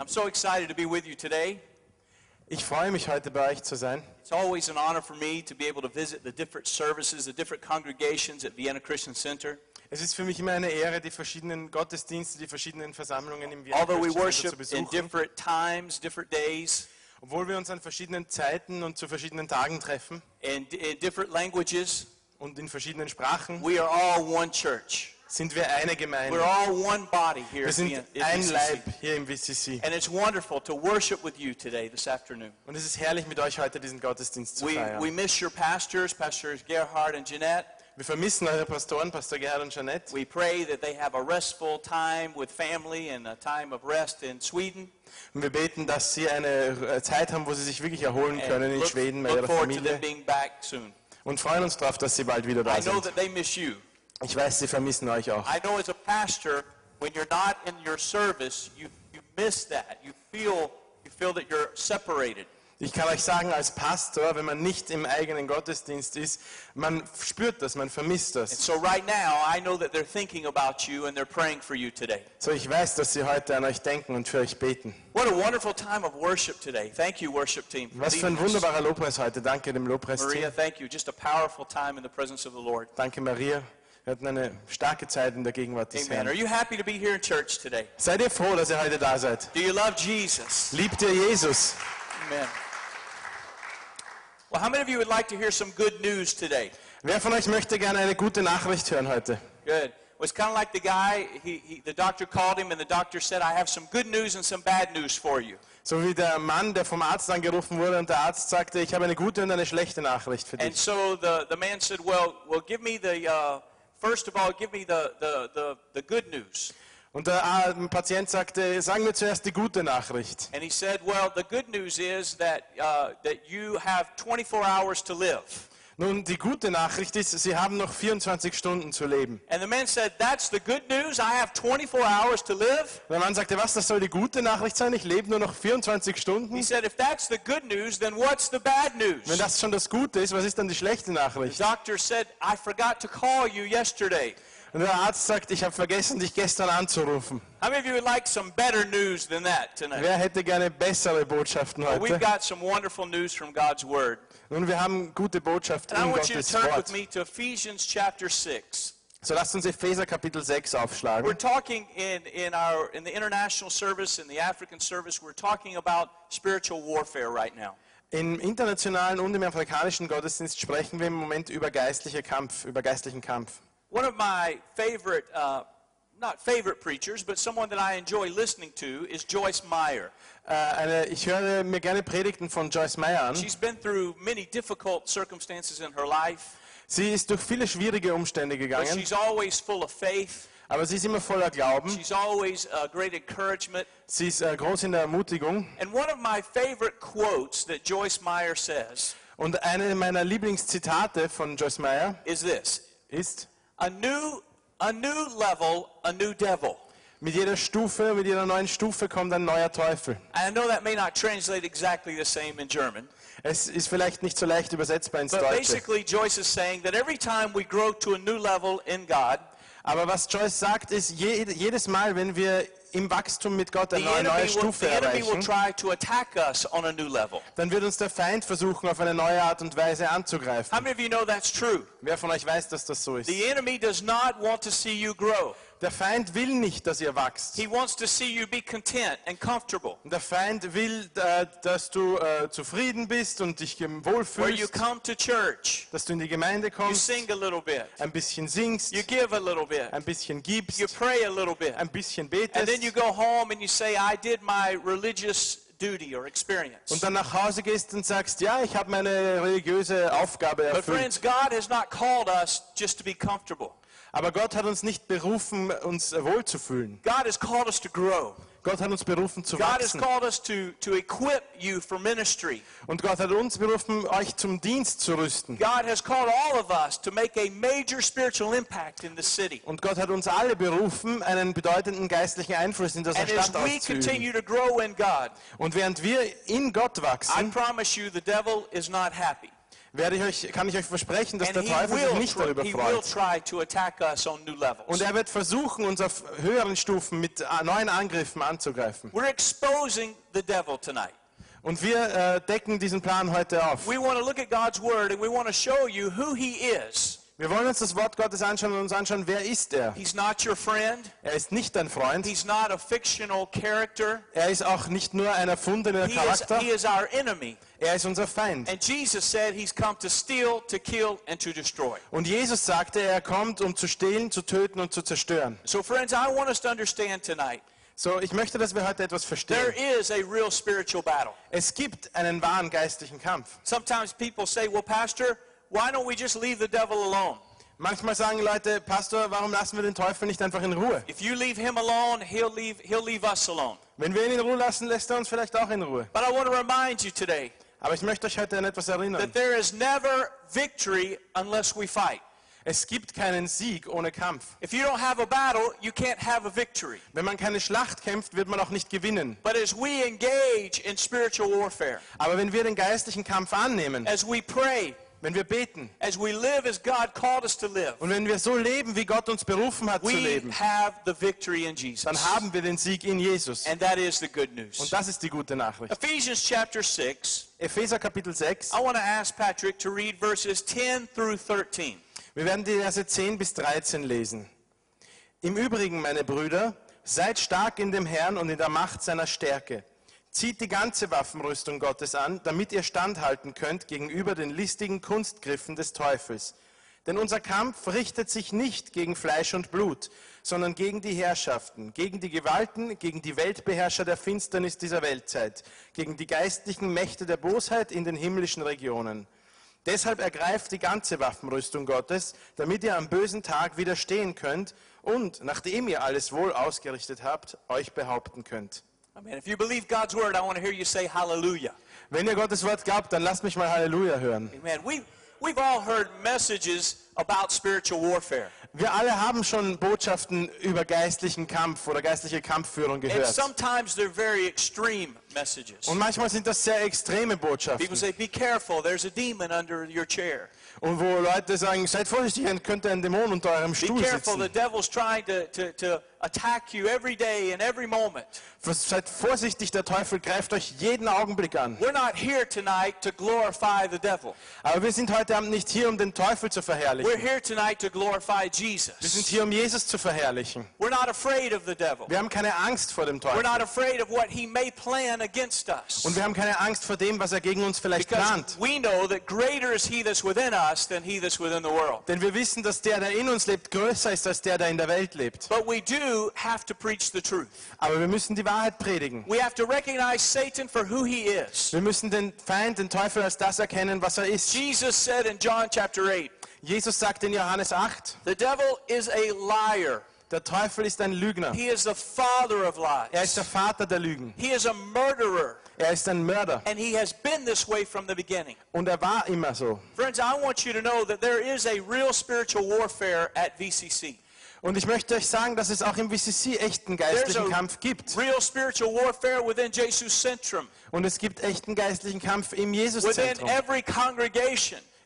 I'm so excited to be with you today. Ich freue mich heute bei euch zu sein. It's always an honor for me to be able to visit the different services, the different congregations at Vienna Christian Center. Es ist für mich immer eine Ehre, die verschiedenen Gottesdienste, die verschiedenen Versammlungen im Vienna Although we Christian Center worship zu in besuchen. different times, different days, Obwohl wir uns an verschiedenen Zeiten und zu verschiedenen Tagen treffen and in different languages, und in verschiedenen Sprachen, we are all one church. Sind wir eine We're all one body here Wir sind at ein VCC. Leib hier im VCC. And it's wonderful to worship with you today, this afternoon. Und es ist herrlich, mit euch heute diesen Gottesdienst zu We, we miss your pastors, Pastors Gerhard and Jeanette. Wir vermissen eure Pastoren, Pastor Gerhard und Jeanette. We pray that they have a restful time with family and a time of rest in Sweden. Und wir beten, dass sie eine äh, Zeit haben, wo sie sich wirklich erholen können And in look, Schweden bei ihrer forward to them Familie. being back soon. Und freuen uns darauf, dass sie bald wieder I da know sind. that they miss you. Ich weiß, sie vermissen euch auch. I know as a pastor, when you're not in your service, you, you miss that. You feel, you feel that you're separated. Ich kann euch sagen, als Pastor, wenn man nicht im eigenen Gottesdienst ist, man spürt das, man vermisst And das. so right now, I know that they're thinking about you and they're praying for you today. So, ich weiß, dass sie heute an euch denken und für euch beten. What a wonderful time of worship today. Thank you, worship team. Was für ein wunderbarer Lobpreis heute. Danke dem Lobpreisteam. Maria, thank you. Just a powerful time in the presence of the Lord. Danke Maria. Wir hatten eine starke Zeit in der Gegenwart des Amen. Are Herrn. you happy to be here in church today? Seid ihr froh, dass ihr heute da seid? Do you love Jesus? Liebt ihr Jesus? Amen. Well, how many of you would like to hear some good news today? Wer von euch möchte gerne eine gute Nachricht hören heute? Good. Well, it's kind of like the guy, he, he, the doctor called him and the doctor said, I have some good news and some bad news for you. So wie der Mann, der vom Arzt angerufen wurde und der Arzt sagte, ich habe eine gute und eine schlechte Nachricht für And dich. so the, the man said, well, well, give me the, uh, first of all, give me the, the, the, the good news. Und der Patient sagte, sagen wir zuerst die gute Nachricht. And he said, well, the good news is that, uh, that you have 24 hours to live. Nun, die gute Nachricht ist, Sie haben noch 24 Stunden zu leben. And the man said, that's the good news? I have 24 hours to live? Der Mann sagte, was, das soll die gute Nachricht sein? Ich lebe nur noch 24 He Stunden. said, if that's the good news, then what's the bad Wenn news? das schon das Gute ist, was ist dann die schlechte The Nachricht? doctor said, I forgot to call you yesterday. Und der Arzt sagt, ich habe vergessen, dich gestern anzurufen. How many of you would like some better news than that tonight? Wer hätte gerne bessere Botschaften Well, we've heute? got some wonderful news from God's Word. Nun, wir haben gute Botschaft in Gottes Wort. me to Ephesians chapter 6. So lasst uns Epheser Kapitel 6 We're aufschlagen. talking in, in, our, in the international service, in the African service, we're talking about spiritual warfare right now. Im internationalen und im afrikanischen Gottesdienst sprechen wir im Moment über geistliche Kampf, über geistlichen Kampf. One of my favorite, uh, not favorite preachers, but someone that I enjoy listening to is Joyce Meyer. Äh, ich höre mir gerne Predigten von Joyce Meyer an. She's been through many difficult circumstances in her life, Sie ist durch viele schwierige Umstände gegangen. but she's always full of faith. aber sie ist immer voller Glauben. She's always a great encouragement. Sie ist äh, groß in der Ermutigung. And one of my favorite quotes that Joyce Meyer says Und eine meiner Lieblingszitate von Joyce Meyer is this ist, A new, a new level, a new devil. mit jeder Stufe, mit jeder neuen Stufe kommt ein neuer Teufel. I know that may not translate exactly the same in German, Es ist vielleicht nicht so leicht übersetzbar ins but Deutsche. basically, Joyce is saying that every time we grow to a new level in God, Aber was Joyce sagt, ist, je, jedes Mal, wenn wir im Wachstum mit Gott eine neue, neue Stufe will erreichen, dann wird uns der Feind versuchen, auf eine neue Art und Weise anzugreifen. Wer von euch weiß, dass das so ist? The enemy does not want to see you grow. Der Feind will nicht, dass ihr wachst. He wants to see you be content and comfortable. Der Feind will, äh, dass du äh, zufrieden bist und dich Where you come to church, dass du in die Gemeinde you sing a little bit, ein bisschen singst, you give a little bit, ein bisschen gibst, you pray a little bit, ein bisschen and then betest you go home and you say, I did my religious duty or experience. und dann nach Hause gehst und sagst, ja, ich habe meine religiöse Aufgabe But friends, God has not called us just to be comfortable. Aber Gott hat uns nicht berufen, uns wohlzufühlen. God has called us to grow. Gott hat uns berufen zu God has wachsen. called us to, to equip you for ministry. Und Gott hat uns berufen, euch zum Dienst zu rüsten. God has called all of us to make a major spiritual impact in the city. Und Gott hat uns alle berufen, einen bedeutenden geistlichen Einfluss in dieser And as Stadt we auszuüben. continue to grow in God, Und während wir in Gott I wachsen, promise you the devil is not happy. Werde ich euch, kann ich euch versprechen, dass And der Teufel sich nicht darüber freut. Und er wird versuchen, uns auf höheren Stufen mit äh, neuen Angriffen anzugreifen. We're exposing the devil tonight. Und wir äh, decken diesen Plan heute auf. We want to look at God's word and we want to show you who he is. Wir wollen uns das Wort Gottes anschauen und uns anschauen, wer ist er? He's not your friend. Er ist nicht dein Freund. He's not a fictional character. Er ist auch nicht nur ein erfundener He is, Charakter. he is our enemy. Er ist unser Feind. And Jesus said he's come to steal, to kill, and to destroy. Und Jesus sagte, er kommt, um zu stehlen, zu töten und zu zerstören. So, friends, I want us to understand tonight So, ich möchte, dass wir heute etwas verstehen. is. Es gibt einen wahren geistlichen Kampf. Sometimes people say, well, Pastor, why don't we just leave the devil alone? Manchmal sagen Leute, Pastor, warum lassen wir den Teufel nicht einfach in Ruhe? If you leave him alone, he'll leave, he'll leave us alone. Wenn wir ihn in Ruhe lassen, lässt er uns vielleicht auch in Ruhe. But I want to remind you today Aber ich möchte euch heute an etwas erinnern. that there is never victory unless we fight. Es gibt keinen Sieg ohne Kampf. If you don't have a battle, you can't have a victory. Wenn man keine Schlacht kämpft, wird man auch nicht gewinnen. But as we engage in spiritual warfare, Aber wenn wir den geistlichen Kampf annehmen, as we pray, wenn wir beten as we live as God called us to live, und wenn wir so leben, wie Gott uns berufen hat zu leben, have the victory in Jesus. dann haben wir den Sieg in Jesus. And that is the good Und news. das ist die gute Nachricht. Ephesians chapter 6, Epheser Kapitel 6. I want to ask Patrick to read verses 10 through 13. Wir werden die Verse 10 bis 13 lesen. Im Übrigen, meine Brüder, seid stark in dem Herrn und in der Macht seiner Stärke. Zieht die ganze Waffenrüstung Gottes an, damit ihr standhalten könnt gegenüber den listigen Kunstgriffen des Teufels. Denn unser Kampf richtet sich nicht gegen Fleisch und Blut, sondern gegen die Herrschaften, gegen die Gewalten, gegen die Weltbeherrscher der Finsternis dieser Weltzeit, gegen die geistlichen Mächte der Bosheit in den himmlischen Regionen. Deshalb ergreift die ganze Waffenrüstung Gottes, damit ihr am bösen Tag widerstehen könnt und, nachdem ihr alles wohl ausgerichtet habt, euch behaupten könnt. Amen. If you believe God's word, I want to hear you say hallelujah. Wenn ihr Gottes Wort glaubt, dann lasst mich mal Halleluja hören. Amen. We, we've all heard messages about spiritual warfare. Wir alle haben schon Botschaften über geistlichen Kampf oder geistliche Kampfführung And gehört. sometimes they're very extreme messages. Und manchmal sind das sehr extreme People Botschaften. say, be careful, there's a demon under your chair. Und wo Leute sagen, seid vorsichtig, dann könnte ein Dämon unter eurem Be Stuhl careful, the sitzen. devil's trying to, to, to attack you every day and every moment. Seid vorsichtig, der Teufel greift euch jeden Augenblick an. We're not here tonight to glorify the devil. Aber wir sind heute Abend nicht hier, um den Teufel zu We're verherrlichen. here tonight to glorify Wir sind Jesus. hier, um Jesus zu verherrlichen. We're not afraid of the devil. Wir haben keine Angst vor dem We're Teufel. not afraid of what he may plan against us. Und wir haben keine Angst vor dem, was er gegen uns vielleicht Because plant. we know that greater is he that's within us than he that's within the world. Denn wir wissen, dass der, der in uns lebt, größer ist als der, der in der Welt lebt. But we do have to preach the truth. Aber wir müssen die Wahrheit predigen. We have to recognize Satan for who he is. Wir müssen den Feind, den Teufel als das erkennen, was er ist. Jesus said in John chapter 8, Jesus sagt in Johannes 8, the devil is a liar. der Teufel ist ein Lügner. He is the father of lies. Er ist der. Vater der Lügen. He is a murderer. Er ist ein Mörder. And he has been this way from the beginning. Und er war immer so. Friends, I want you to know that there is a real spiritual warfare at VCC. Und ich möchte euch sagen, dass es auch im VCC echten geistlichen Kampf gibt. Und es gibt echten geistlichen Kampf im Jesuszentrum.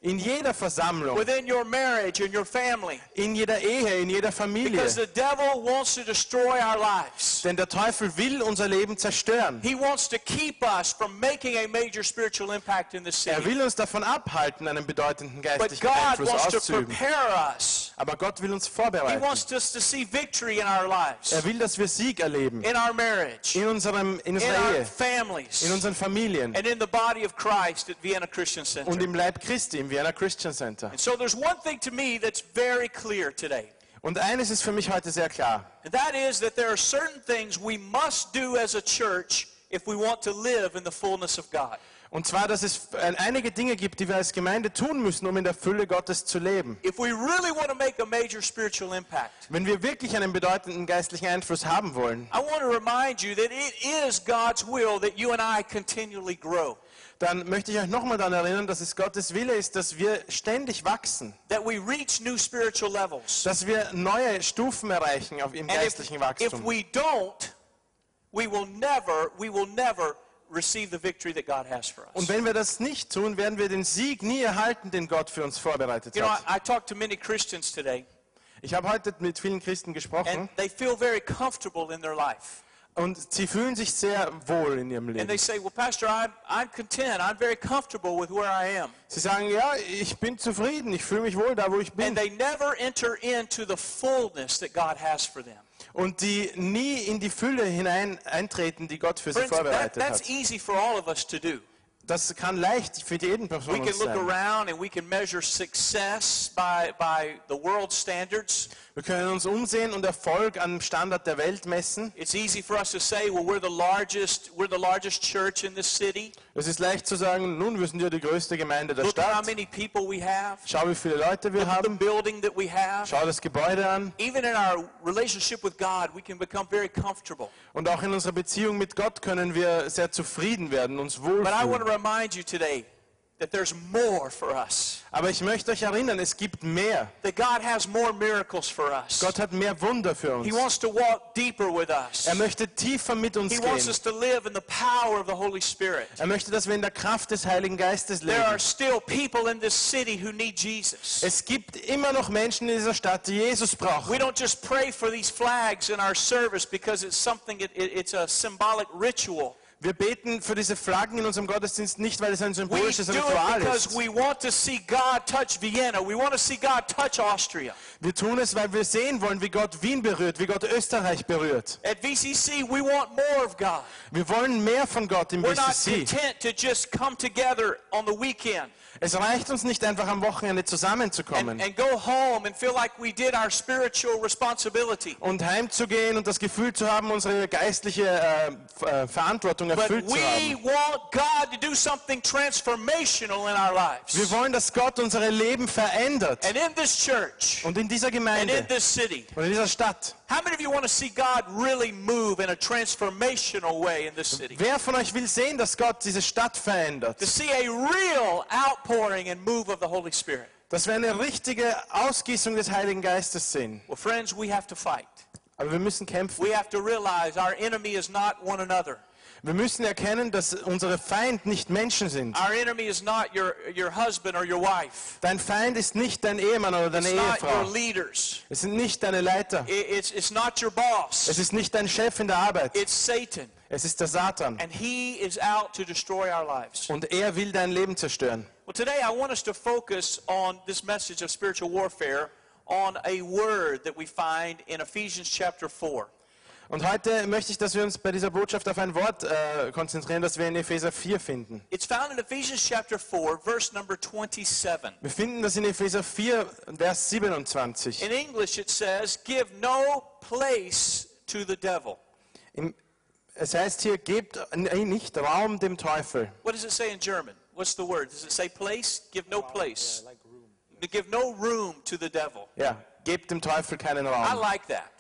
In jeder Versammlung, within your marriage and your family. in jeder Ehe, in jeder Familie. Because the devil wants to destroy our lives. Denn der Teufel will unser Leben zerstören. He wants to keep us from making a major spiritual impact in this Er city. will uns davon abhalten, einen bedeutenden But geistlichen God Einfluss wants to auszuüben. prepare us. Aber Gott will uns He vorbereiten. wants us to see victory in our lives, Er will, dass wir Sieg erleben. in our marriage, In, unserem, in in unserer our Ehe, families, in unseren Familien and in the body of Christ at Vienna Christian und Center. im Leib Christi, im Vienna Christian Center. And so there's one thing to me that's very clear today. Und eines ist für mich heute sehr klar. And that is that there are certain things we must do as a church if we want to live in the fullness of God. Und zwar, dass es äh, einige Dinge gibt, die wir als Gemeinde tun müssen, um in der Fülle Gottes zu leben. If we really want to make a major spiritual impact, Wenn wir wirklich einen bedeutenden geistlichen Einfluss haben wollen, I want to remind you that it is God's will that you and I continually grow, dann möchte ich euch nochmal daran erinnern, dass es Gottes Wille ist, dass wir ständig wachsen, that we reach new spiritual levels. dass wir neue Stufen erreichen auf im geistlichen Wachstum. we don't, we will never, we will never receive the victory that God has for us. Und wenn wir das nicht tun, werden wir den Sieg nie erhalten, den Gott für uns vorbereitet You know, hat. I, I talked to many Christians today, Ich habe heute mit vielen Christen gesprochen and they feel very comfortable in their life. Und sie fühlen sich sehr wohl in ihrem And they Leben. say, Well, Pastor, I'm, I'm content. I'm very comfortable with where I am. Sie sagen, ja, ich bin zufrieden, ich fühle mich wohl da, wo ich bin. And they never enter into the fullness that God has for them. Und die nie in die Fülle hinein eintreten, die Gott für sie Friends, that, vorbereitet that's hat. Das kann leicht für jeden We can look sein. around and we can measure success by, by the world standards. Wir können uns umsehen und Erfolg am Standard der Welt messen. It's easy for us to say, well, we're the largest, we're the largest church in this city. Es ist leicht zu sagen, nun, wir sind ja die größte Gemeinde der Look how Stadt. many people we have. Schau, wie viele Leute wir Look the haben. building that we have. Schau das Gebäude an. Even in our relationship with God, we can become very comfortable. Und auch in unserer Beziehung mit Gott können wir sehr zufrieden werden, uns wohlfühlen. Remind you today that there's more for us. Aber ich möchte euch erinnern, es gibt mehr. That God has more miracles for us. Gott hat mehr Wunder für uns. He wants to walk deeper with us. Er möchte tiefer mit uns He wants us to live in the power of the Holy Spirit. Er möchte, dass wir in der Kraft des Heiligen Geistes leben. There are still people in this city who need Jesus. Es gibt immer noch Menschen in dieser Stadt, die Jesus brauchen. We don't just pray for these flags in our service because it's something, it, it- it's a symbolic ritual. Wir beten für diese Flaggen in unserem Gottesdienst nicht, weil es ein symbolisches Ritual ist. Wir tun es, weil wir sehen wollen, wie Gott Wien berührt, wie Gott Österreich berührt. At VCC, we want more of God. Wir wollen mehr von Gott im We're not BCC. content to just come together on the weekend Es reicht uns nicht einfach am Wochenende and, zusammenzukommen and go home and feel like we did our spiritual responsibility. und heimzugehen und das Gefühl zu haben, unsere geistliche äh, äh, Verantwortung But erfüllt zu we haben. want God to do something transformational in our lives. Wir wollen, dass Gott unsere Leben verändert. And in this church Und in dieser and in Gemeinde this city, und in dieser Stadt. How many of you want to see God really move in a transformational way in this city? Wer von euch will sehen, dass Gott diese Stadt verändert? To see a real outpouring and move of the Holy Spirit. Dass wir eine richtige Ausgießung des Heiligen Geistes sehen. Well, friends, we have to fight. Aber wir müssen kämpfen. We have to realize our enemy is not one another. Wir müssen erkennen, dass unsere Feind nicht Menschen sind. Our enemy is not your, your husband or your wife. Dein Feind ist nicht dein Ehemann oder deine It's not your Ehefrau. leaders. Es sind nicht deine Leiter. It's, it's not your boss. Es ist nicht dein Chef in der Arbeit. It's Satan. Es ist der Satan. And he is out to destroy our lives. Und er will dein Leben zerstören. Well, today I want us to focus on this message of spiritual warfare on a word that we find in Ephesians chapter 4. Und heute möchte ich, dass wir uns bei dieser Botschaft auf ein Wort äh, konzentrieren, das wir in Epheser 4 finden. It's found in Ephesians chapter 4, verse number 27. Wir finden das in Epheser 4, Vers 27. In English it says, Give no place to the devil. Im, es heißt hier, gebt nicht Raum dem Teufel. What does it say in German? What's the word? Does it say place? Give no place. To give no room to the devil. Ja, gebt dem Teufel keinen I Raum. like that.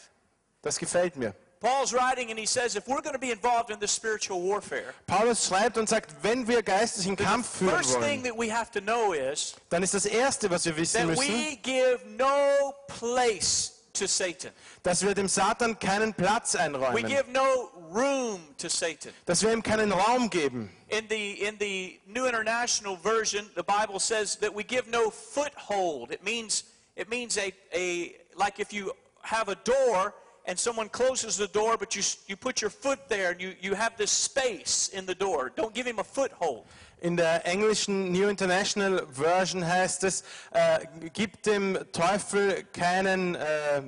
Das gefällt mir. Paul's writing and he says, if we're going to be involved in this spiritual warfare, Paulus schreibt und sagt, wenn wir geistlichen Kampf führen first thing wollen, that we have to know is dann ist das Erste, was wir wissen that müssen, we give no place to Satan. dass wir dem Satan keinen Platz einräumen. We give no room to Satan. dass wir ihm keinen Raum geben. In the in the New International Version, the Bible says that we give no foothold. It means it means a, a like if you have a door and someone closes the door, but you you put your foot there and you, you have this space in the door. Don't give him a foothold. In der englischen New International Version heißt es, äh, gib dem Teufel keinen äh,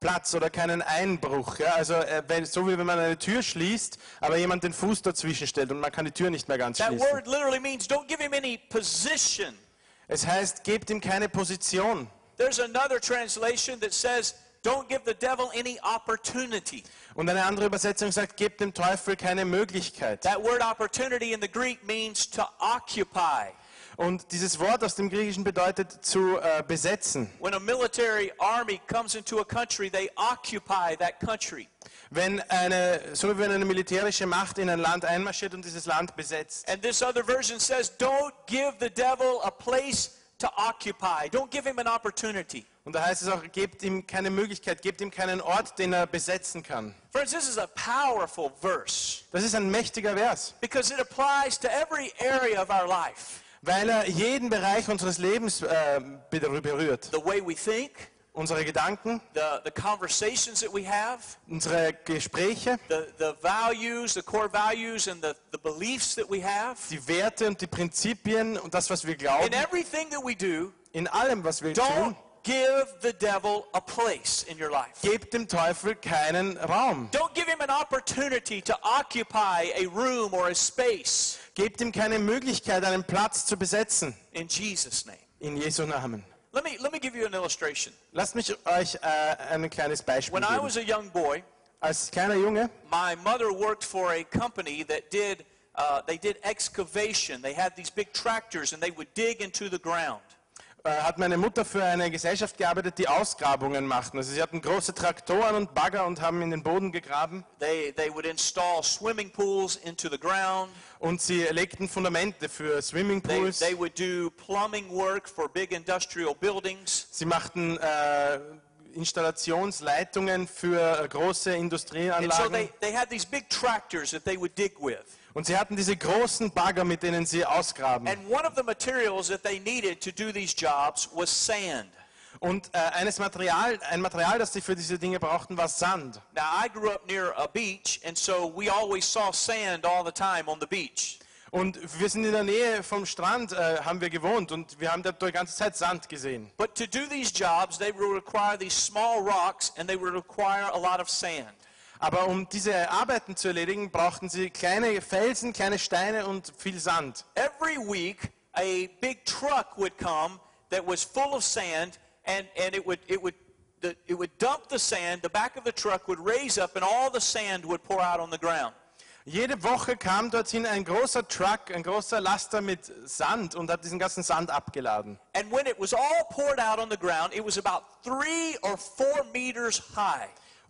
Platz oder keinen Einbruch. Ja? Also äh, wenn, so wie wenn man eine Tür schließt, aber jemand den Fuß dazwischen stellt und man kann die Tür nicht mehr ganz schließen. That word literally means don't give him any position. Es heißt, gebt ihm keine Position. There's another translation that says don't give the devil any opportunity. Und eine andere Übersetzung sagt, gebt dem Teufel keine Möglichkeit. That word opportunity in the Greek means to occupy. Und dieses Wort aus dem Griechischen bedeutet zu äh, besetzen. When a military army comes into a country, they occupy that country. Wenn eine, so wie wenn eine militärische Macht in ein Land einmarschiert und dieses Land besetzt. And this other version says, don't give the devil a place to occupy. Don't give him an opportunity. Und da heißt es auch, gebt ihm keine Möglichkeit, gebt ihm keinen Ort, den er besetzen kann. Friends, this is a powerful verse Das ist ein mächtiger Vers, because it applies to every area of our life. weil er jeden Bereich unseres Lebens äh, berü- berührt. The way we think, Unsere Gedanken, the, the conversations that we have, unsere Gespräche, the, the values, the core values, and the, the beliefs that we have. die Werte und die Prinzipien und das, was wir glauben, In everything that we do, in allem, was wir tun, don't give the devil a place in your life. gebt dem Teufel keinen Raum. Don't give him an opportunity to occupy a room or a space Gebt ihm keine Möglichkeit, einen Platz zu besetzen. in Jesus' name. In Jesu Namen. Let me, let me give you an illustration. Lasst mich euch äh, ein kleines Beispiel When I was a young boy, Als kleiner Junge my mother worked for a company that did, uh, they did excavation. They had these big tractors and they would dig into the ground. Äh, hat meine Mutter für eine Gesellschaft gearbeitet, die Ausgrabungen machten. Also sie hatten große Traktoren und Bagger und haben in den Boden gegraben They, they would install swimming pools into the ground. und sie legten Fundamente für They, Swimmingpools. they would do plumbing work for big industrial buildings. Sie machten äh, Installationsleitungen für große And so Industrieanlagen. they, they had these big tractors that they would dig with. Und sie hatten diese großen Bagger, mit denen sie ausgraben. And one of the materials that they needed to do these jobs was sand. Und äh, eines Material, ein Material, das sie für diese Dinge brauchten, war Sand. Now, I grew up near a beach, and so we always saw sand all the time on the beach. Und wir sind in der Nähe vom Strand, äh, haben wir gewohnt und wir haben da die ganze Zeit Sand gesehen. But to do these jobs, they would require these small rocks and they would require a lot of sand. Aber um diese Arbeiten zu erledigen, brauchten sie kleine Felsen, kleine Steine und viel Sand. Every week, a big truck would come that was full of sand, and, and it, would, it, would, it would dump the sand. The back of the truck would raise up, and all the sand would pour out on the ground. Jede Woche kam dorthin ein großer Truck, ein großer Laster mit Sand und hat diesen ganzen Sand abgeladen. Ground,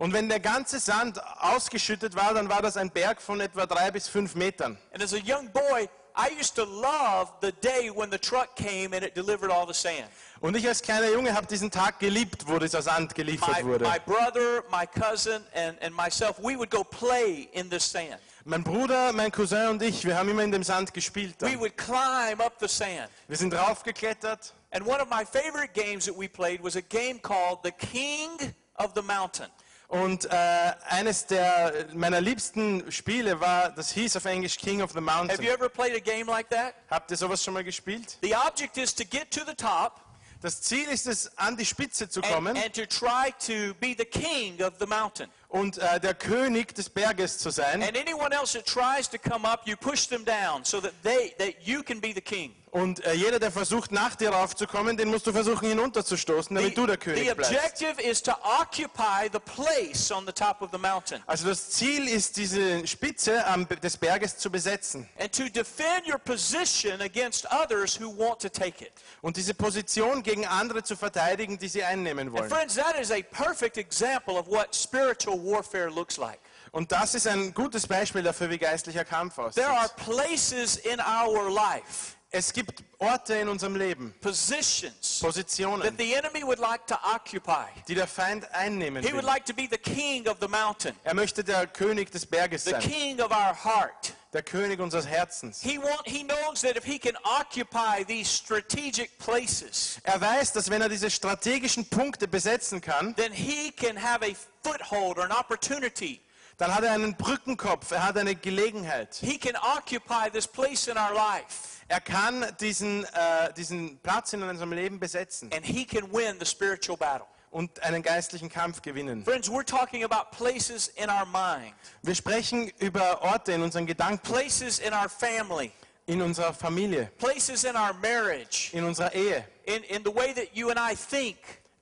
Und wenn der ganze Sand ausgeschüttet war, dann war das ein Berg von etwa drei bis fünf Metern. And as a young boy, I used to love the day when the truck came and it delivered all the sand. Und ich als kleiner Junge habe diesen Tag geliebt, wo dieser Sand geliefert My, wurde. my brother, my cousin, and, and myself, we would go play in this sand. Mein Bruder, mein Cousin und ich, wir haben immer in dem Sand gespielt. We Dann. would climb up the sand. Wir sind raufgeklettert And one of my favorite games that we played was a game called The King of the Mountain. Und äh, eines der meiner liebsten Spiele war, das hieß auf Englisch King of the Have Mountain. you ever played a game like that? Habt ihr sowas schon mal gespielt? The object is to get to the top Das Ziel ist es, an die Spitze zu and, kommen and to try to be the king of the mountain. und äh, der König des Berges zu sein. And anyone else that tries to come up, you push them down so that they that you can be the king. Und äh, jeder, der versucht, nach dir raufzukommen, den musst du versuchen, hinunterzustoßen, damit du der the König bleibst. objective is to occupy the place on the top of the mountain Also das Ziel ist, diese Spitze am, des Berges zu besetzen and to defend your position against others who want to take it. und diese Position gegen andere zu verteidigen, die sie einnehmen And wollen. friends, that is a perfect example of what spiritual warfare looks like. Und das ist ein gutes Beispiel dafür, wie geistlicher Kampf aussieht. There are places in our life, Es gibt Orte in unserem Leben, positions Positionen, that the enemy would like to occupy. die der Feind einnehmen He would will. like to be the king of the mountain, Er möchte der König des Berges the sein, king of our heart. der König unseres Herzens. He want, he knows that if he can occupy these strategic places, Er weiß, dass wenn er diese strategischen Punkte besetzen kann, then he can have a foothold or an opportunity. Dann hat er einen Brückenkopf, er hat eine Gelegenheit. He can occupy this place in our life. Er kann diesen, äh, diesen Platz in unserem Leben besetzen. And he can win the spiritual battle. und einen geistlichen Kampf gewinnen. Friends, we're talking about places in our mind, Wir sprechen über Orte in unseren Gedanken, places in our family, in unserer Familie, places in our marriage, in unserer Ehe, in, in the way that you and I think,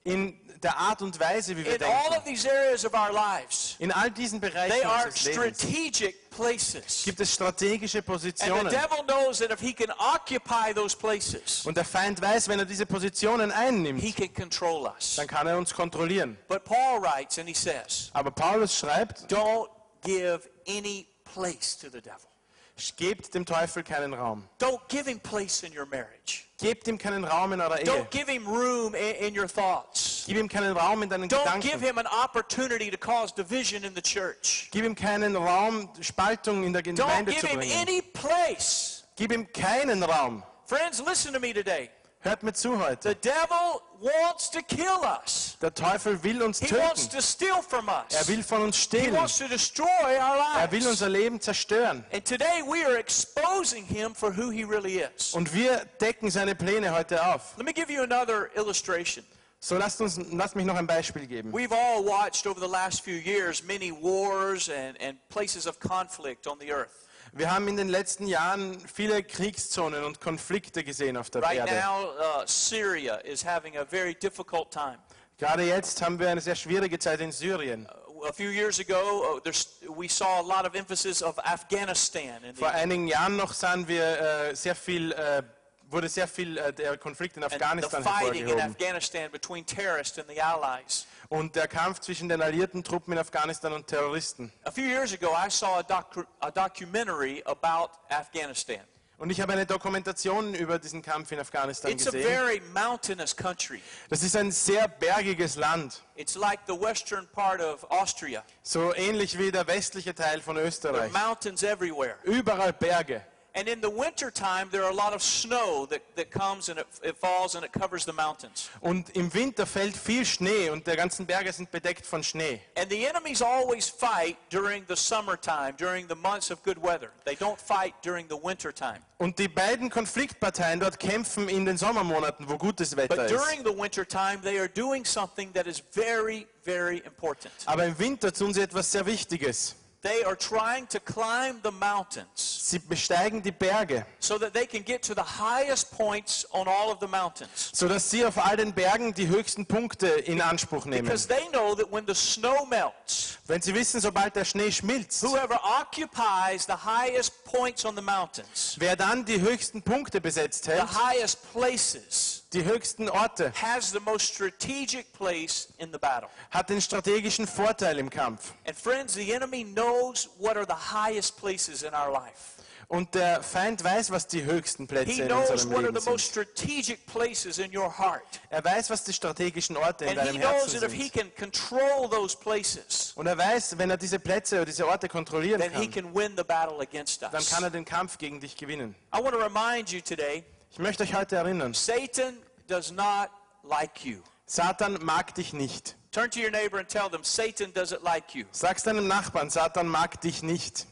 in der Art und Weise, wie wir in all denken. of these areas of our lives. In all diesen They Bereichen are unseres Lebens strategic places. gibt es strategische And the Positionen. devil knows that if he can occupy those places, Und der Feind weiß, wenn er diese Positionen einnimmt, he can control us. dann kann er uns kontrollieren. But Paul writes and he says, Aber Paulus schreibt, don't give any place to the devil. gebt dem Teufel keinen Raum. Don't give him place in your marriage. Gebt ihm keinen Raum in eurer Ehe. Don't give him room in, your thoughts. Gib ihm keinen Raum in deinen Don't give him an opportunity to cause division in the church. Gib ihm keinen Raum, Spaltung in der Don't give zu him any place. Gib ihm keinen Raum. Friends, listen to me today. Hört mir zu heute. The devil wants to kill us. Der Teufel will uns He wants to steal from Er us. will von uns He wants to destroy our lives. Er will unser Leben zerstören. And today we are exposing him for who he really is. Und wir decken seine Pläne heute auf. Let me give you another illustration. So lasst, uns, lasst mich noch ein Beispiel geben. We've all watched over the last few years many wars and, and places of conflict on the earth. Wir haben in den letzten Jahren viele Kriegszonen und Konflikte gesehen auf der Right Erde. now, uh, Syria is having a very difficult time. Gerade jetzt haben wir eine sehr schwierige Zeit in Syrien. A few years ago, uh, we saw a lot of emphasis of Afghanistan. Vor einigen Jahren noch sahen wir äh, sehr viel, äh, wurde sehr viel äh, der Konflikt in the Afghanistan fighting in hervorgehoben. Afghanistan between terrorists and the Allies. Und der Kampf zwischen den alliierten Truppen in Afghanistan und Terroristen. A few years ago, I saw a, docu- a documentary about Afghanistan. Und ich habe eine Dokumentation über diesen Kampf in Afghanistan It's a gesehen. very mountainous country. Das ist ein sehr bergiges Land. It's like the western part of Austria. So ähnlich wie der westliche Teil von There are Österreich. mountains everywhere. Überall Berge. And in the wintertime, there are a lot of snow that, that comes and it, it falls and it covers the mountains. Und im Winter fällt viel Schnee und die ganzen Berge sind bedeckt von Schnee. And the enemies always fight during the summertime, during the months of good weather. They don't fight during the wintertime. Und die beiden Konfliktparteien dort kämpfen in den Sommermonaten, wo gutes Wetter But during the wintertime, they are doing something that is very, very important. Aber im Winter tun sie etwas sehr Wichtiges. They are trying to climb the mountains Sie besteigen die Berge, so that they can get to the highest points on all of the mountains. sodass sie auf all den Bergen die höchsten Punkte in Anspruch nehmen. Because they know that when the snow melts, Wenn sie wissen, sobald der Schnee schmilzt, whoever occupies the highest points on the mountains, wer dann die höchsten Punkte besetzt the highest places, die höchsten Orte, has the most strategic place in the battle. hat den strategischen Vorteil im Kampf. And friends, the enemy knows what are the highest places in our life. Und der Feind weiß, was die höchsten Plätze in unserem Leben sind. Er weiß, was die strategischen Orte in deinem Herzen sind. Und er weiß, wenn er diese Plätze oder diese Orte kontrollieren kann, dann kann er den Kampf gegen dich gewinnen. I want to remind you today, Ich möchte euch heute erinnern, Satan does not like you. Satan mag dich nicht. Turn to your neighbor and tell them, Satan doesn't like you. Sag's deinem Nachbarn, Satan mag dich nicht.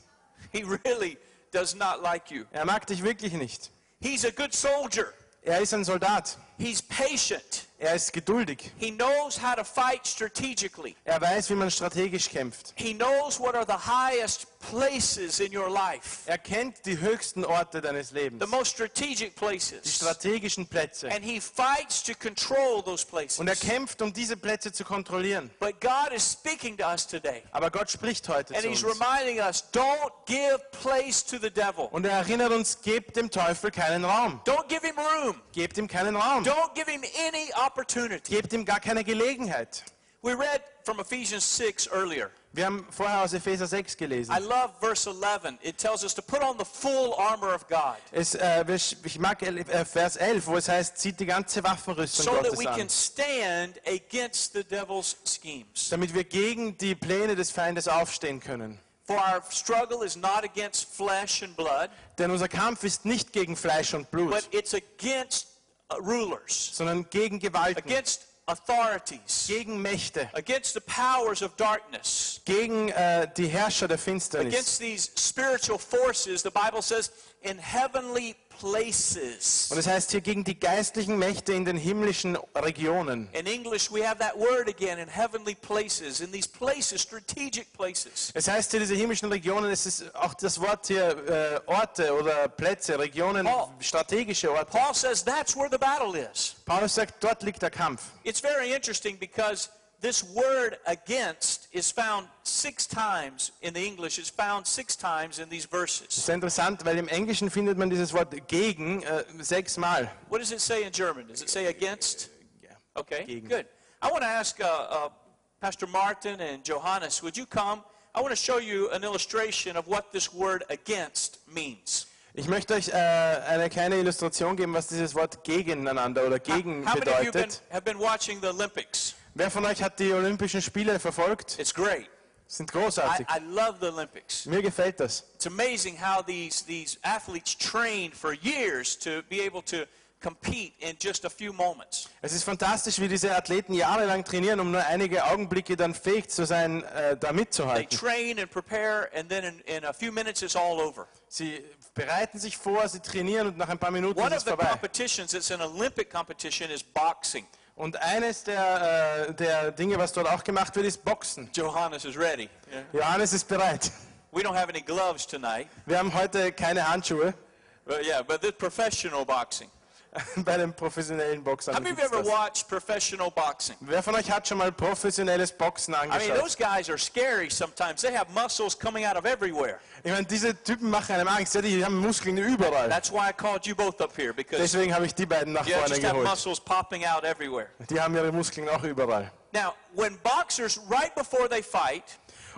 He really does not like you. Er mag dich wirklich nicht. He's a good soldier. Er ist ein Soldat. He's patient. Er ist geduldig. He knows how to fight strategically. Er weiß, wie man strategisch kämpft. He knows what are the highest places in your life, Er kennt die höchsten Orte deines Lebens, the most strategic die places. strategischen Plätze. And he fights to control those places. Und er kämpft, um diese Plätze zu kontrollieren. But God is speaking to us today. Aber Gott spricht heute And zu he's uns. reminding us don't give place to the devil. Und er erinnert uns, gebt dem Teufel keinen Raum. Don't give him room. Gebt ihm keinen Raum. Don't give him any opportunity. Gebt ihm gar keine Gelegenheit. We read from Ephesians 6 earlier. Wir haben vorher aus Epheser 6 gelesen. I love verse 11. It tells us to put on the full armor of God Es, äh, ich mag äh, Vers 11, wo es heißt, zieht die ganze Waffenrüstung so that Gottes we can an, stand against the devil's schemes. damit wir gegen die Pläne des Feindes aufstehen können. For our struggle is not against flesh and blood, Denn unser Kampf ist nicht gegen Fleisch und Blut, but it's against Uh, rulers, sondern gegen Gewalten, against authorities, gegen Mächte, against the powers of darkness, gegen äh, die Herrscher der Finsternis. against these spiritual forces, the Bible says, in heavenly places. Und es heißt hier gegen die geistlichen Mächte in den himmlischen Regionen. In English, we have that word again, in heavenly places, in these places, strategic places. Es heißt hier diese himmlischen Regionen, es ist auch das Wort hier äh, Orte oder Plätze, Regionen, Paul. strategische Orte. Paul says that's where the battle is. Paulus sagt, dort liegt der Kampf. It's very interesting because this word against is found six times in the English. It's found six times in these verses. Sehr interessant, weil im Englischen findet man dieses Wort gegen äh, sechsmal. What does it say in German? Does it say against? Okay, Gegen. good. I want to ask uh, uh, Pastor Martin and Johannes, would you come? I want to show you an illustration of what this word against means. Ich möchte euch äh, eine kleine Illustration geben, was dieses Wort gegeneinander oder gegen How many of you been, have been watching the Olympics? Wer von euch hat die Olympischen Spiele verfolgt? It's great. Sind I, großartig. I love the Olympics. Mir gefällt das. It's amazing how these, these athletes train for years to be able to compete in just a few moments. Es ist fantastisch, wie diese Athleten jahrelang trainieren, um nur einige Augenblicke dann fähig zu sein, äh, da They mitzuhalten. train and prepare, and then in, in a few minutes it's all over. Sie bereiten sich vor, sie trainieren und nach ein paar Minuten One ist of es the vorbei. competitions that's an Olympic competition is boxing. Und eines der, äh, der Dinge, was dort auch gemacht wird, ist Boxen. Johannes is ready. Yeah. Johannes ist bereit. We don't have any gloves tonight, Wir haben heute keine Handschuhe but yeah, but this professional boxing. bei den professionellen Boxern. How many of you ever watched professional boxing? Wer von euch hat schon mal professionelles Boxen I mean, those guys are scary sometimes. They have muscles coming out of everywhere. Ich meine, diese Typen machen einem Angst. Die haben Muskeln überall. That's why I called you both up here because Deswegen habe ich die beiden nach vorne just have muscles popping out everywhere. Die haben ihre Muskeln auch überall. Now, when boxers, right before they fight,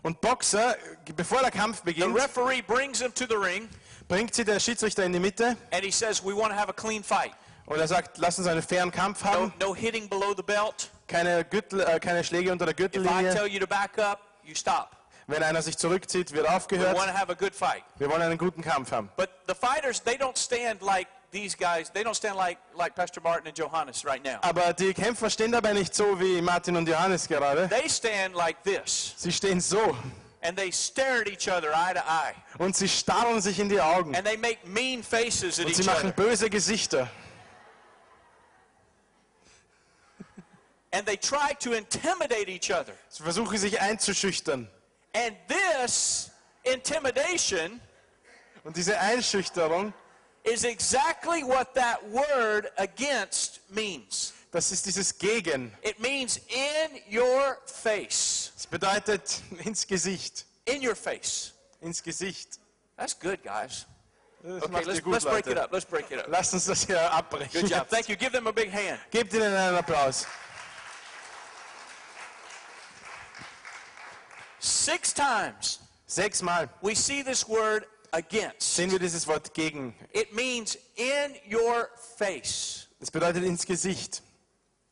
Und Boxer, bevor der Kampf the referee brings them to the ring bringt sie der Schiedsrichter in die Mitte and he says, We want to have a clean fight. und er sagt, lass uns einen fairen Kampf No, haben. no hitting below the belt. Keine, Gürtel, äh, keine Schläge unter der If I Gürtellinie. tell you to back up, you stop. Wenn einer sich zurückzieht, wird We aufgehört. want to have a good fight. Wir wollen einen guten Kampf haben. But the fighters, they don't stand like these guys. They don't stand like, like Pastor Martin and Johannes right now. Aber die Kämpfer stehen dabei nicht so wie Martin und Johannes gerade. They stand like this Sie stehen so and they stare at each other eye to eye. und sie starren sich in die Augen. And they make mean faces at Und sie each machen other. böse Gesichter. And they try to intimidate each other. Sie versuchen sich einzuschüchtern. And this intimidation Und diese Einschüchterung, is exactly what that word against means. Das ist dieses Gegen. It means in your face. Es bedeutet ins Gesicht. In your face. Ins Gesicht. That's good, guys. Das Okay, let's, gut, let's break it up. Let's break it up. Lasst uns das hier abbrechen. Good job. Thank you. Give them a big hand. Gebt ihnen einen Applaus. Six times Sechsmal we see this word against. sehen wir dieses Wort gegen. It means in your face. Das bedeutet ins Gesicht.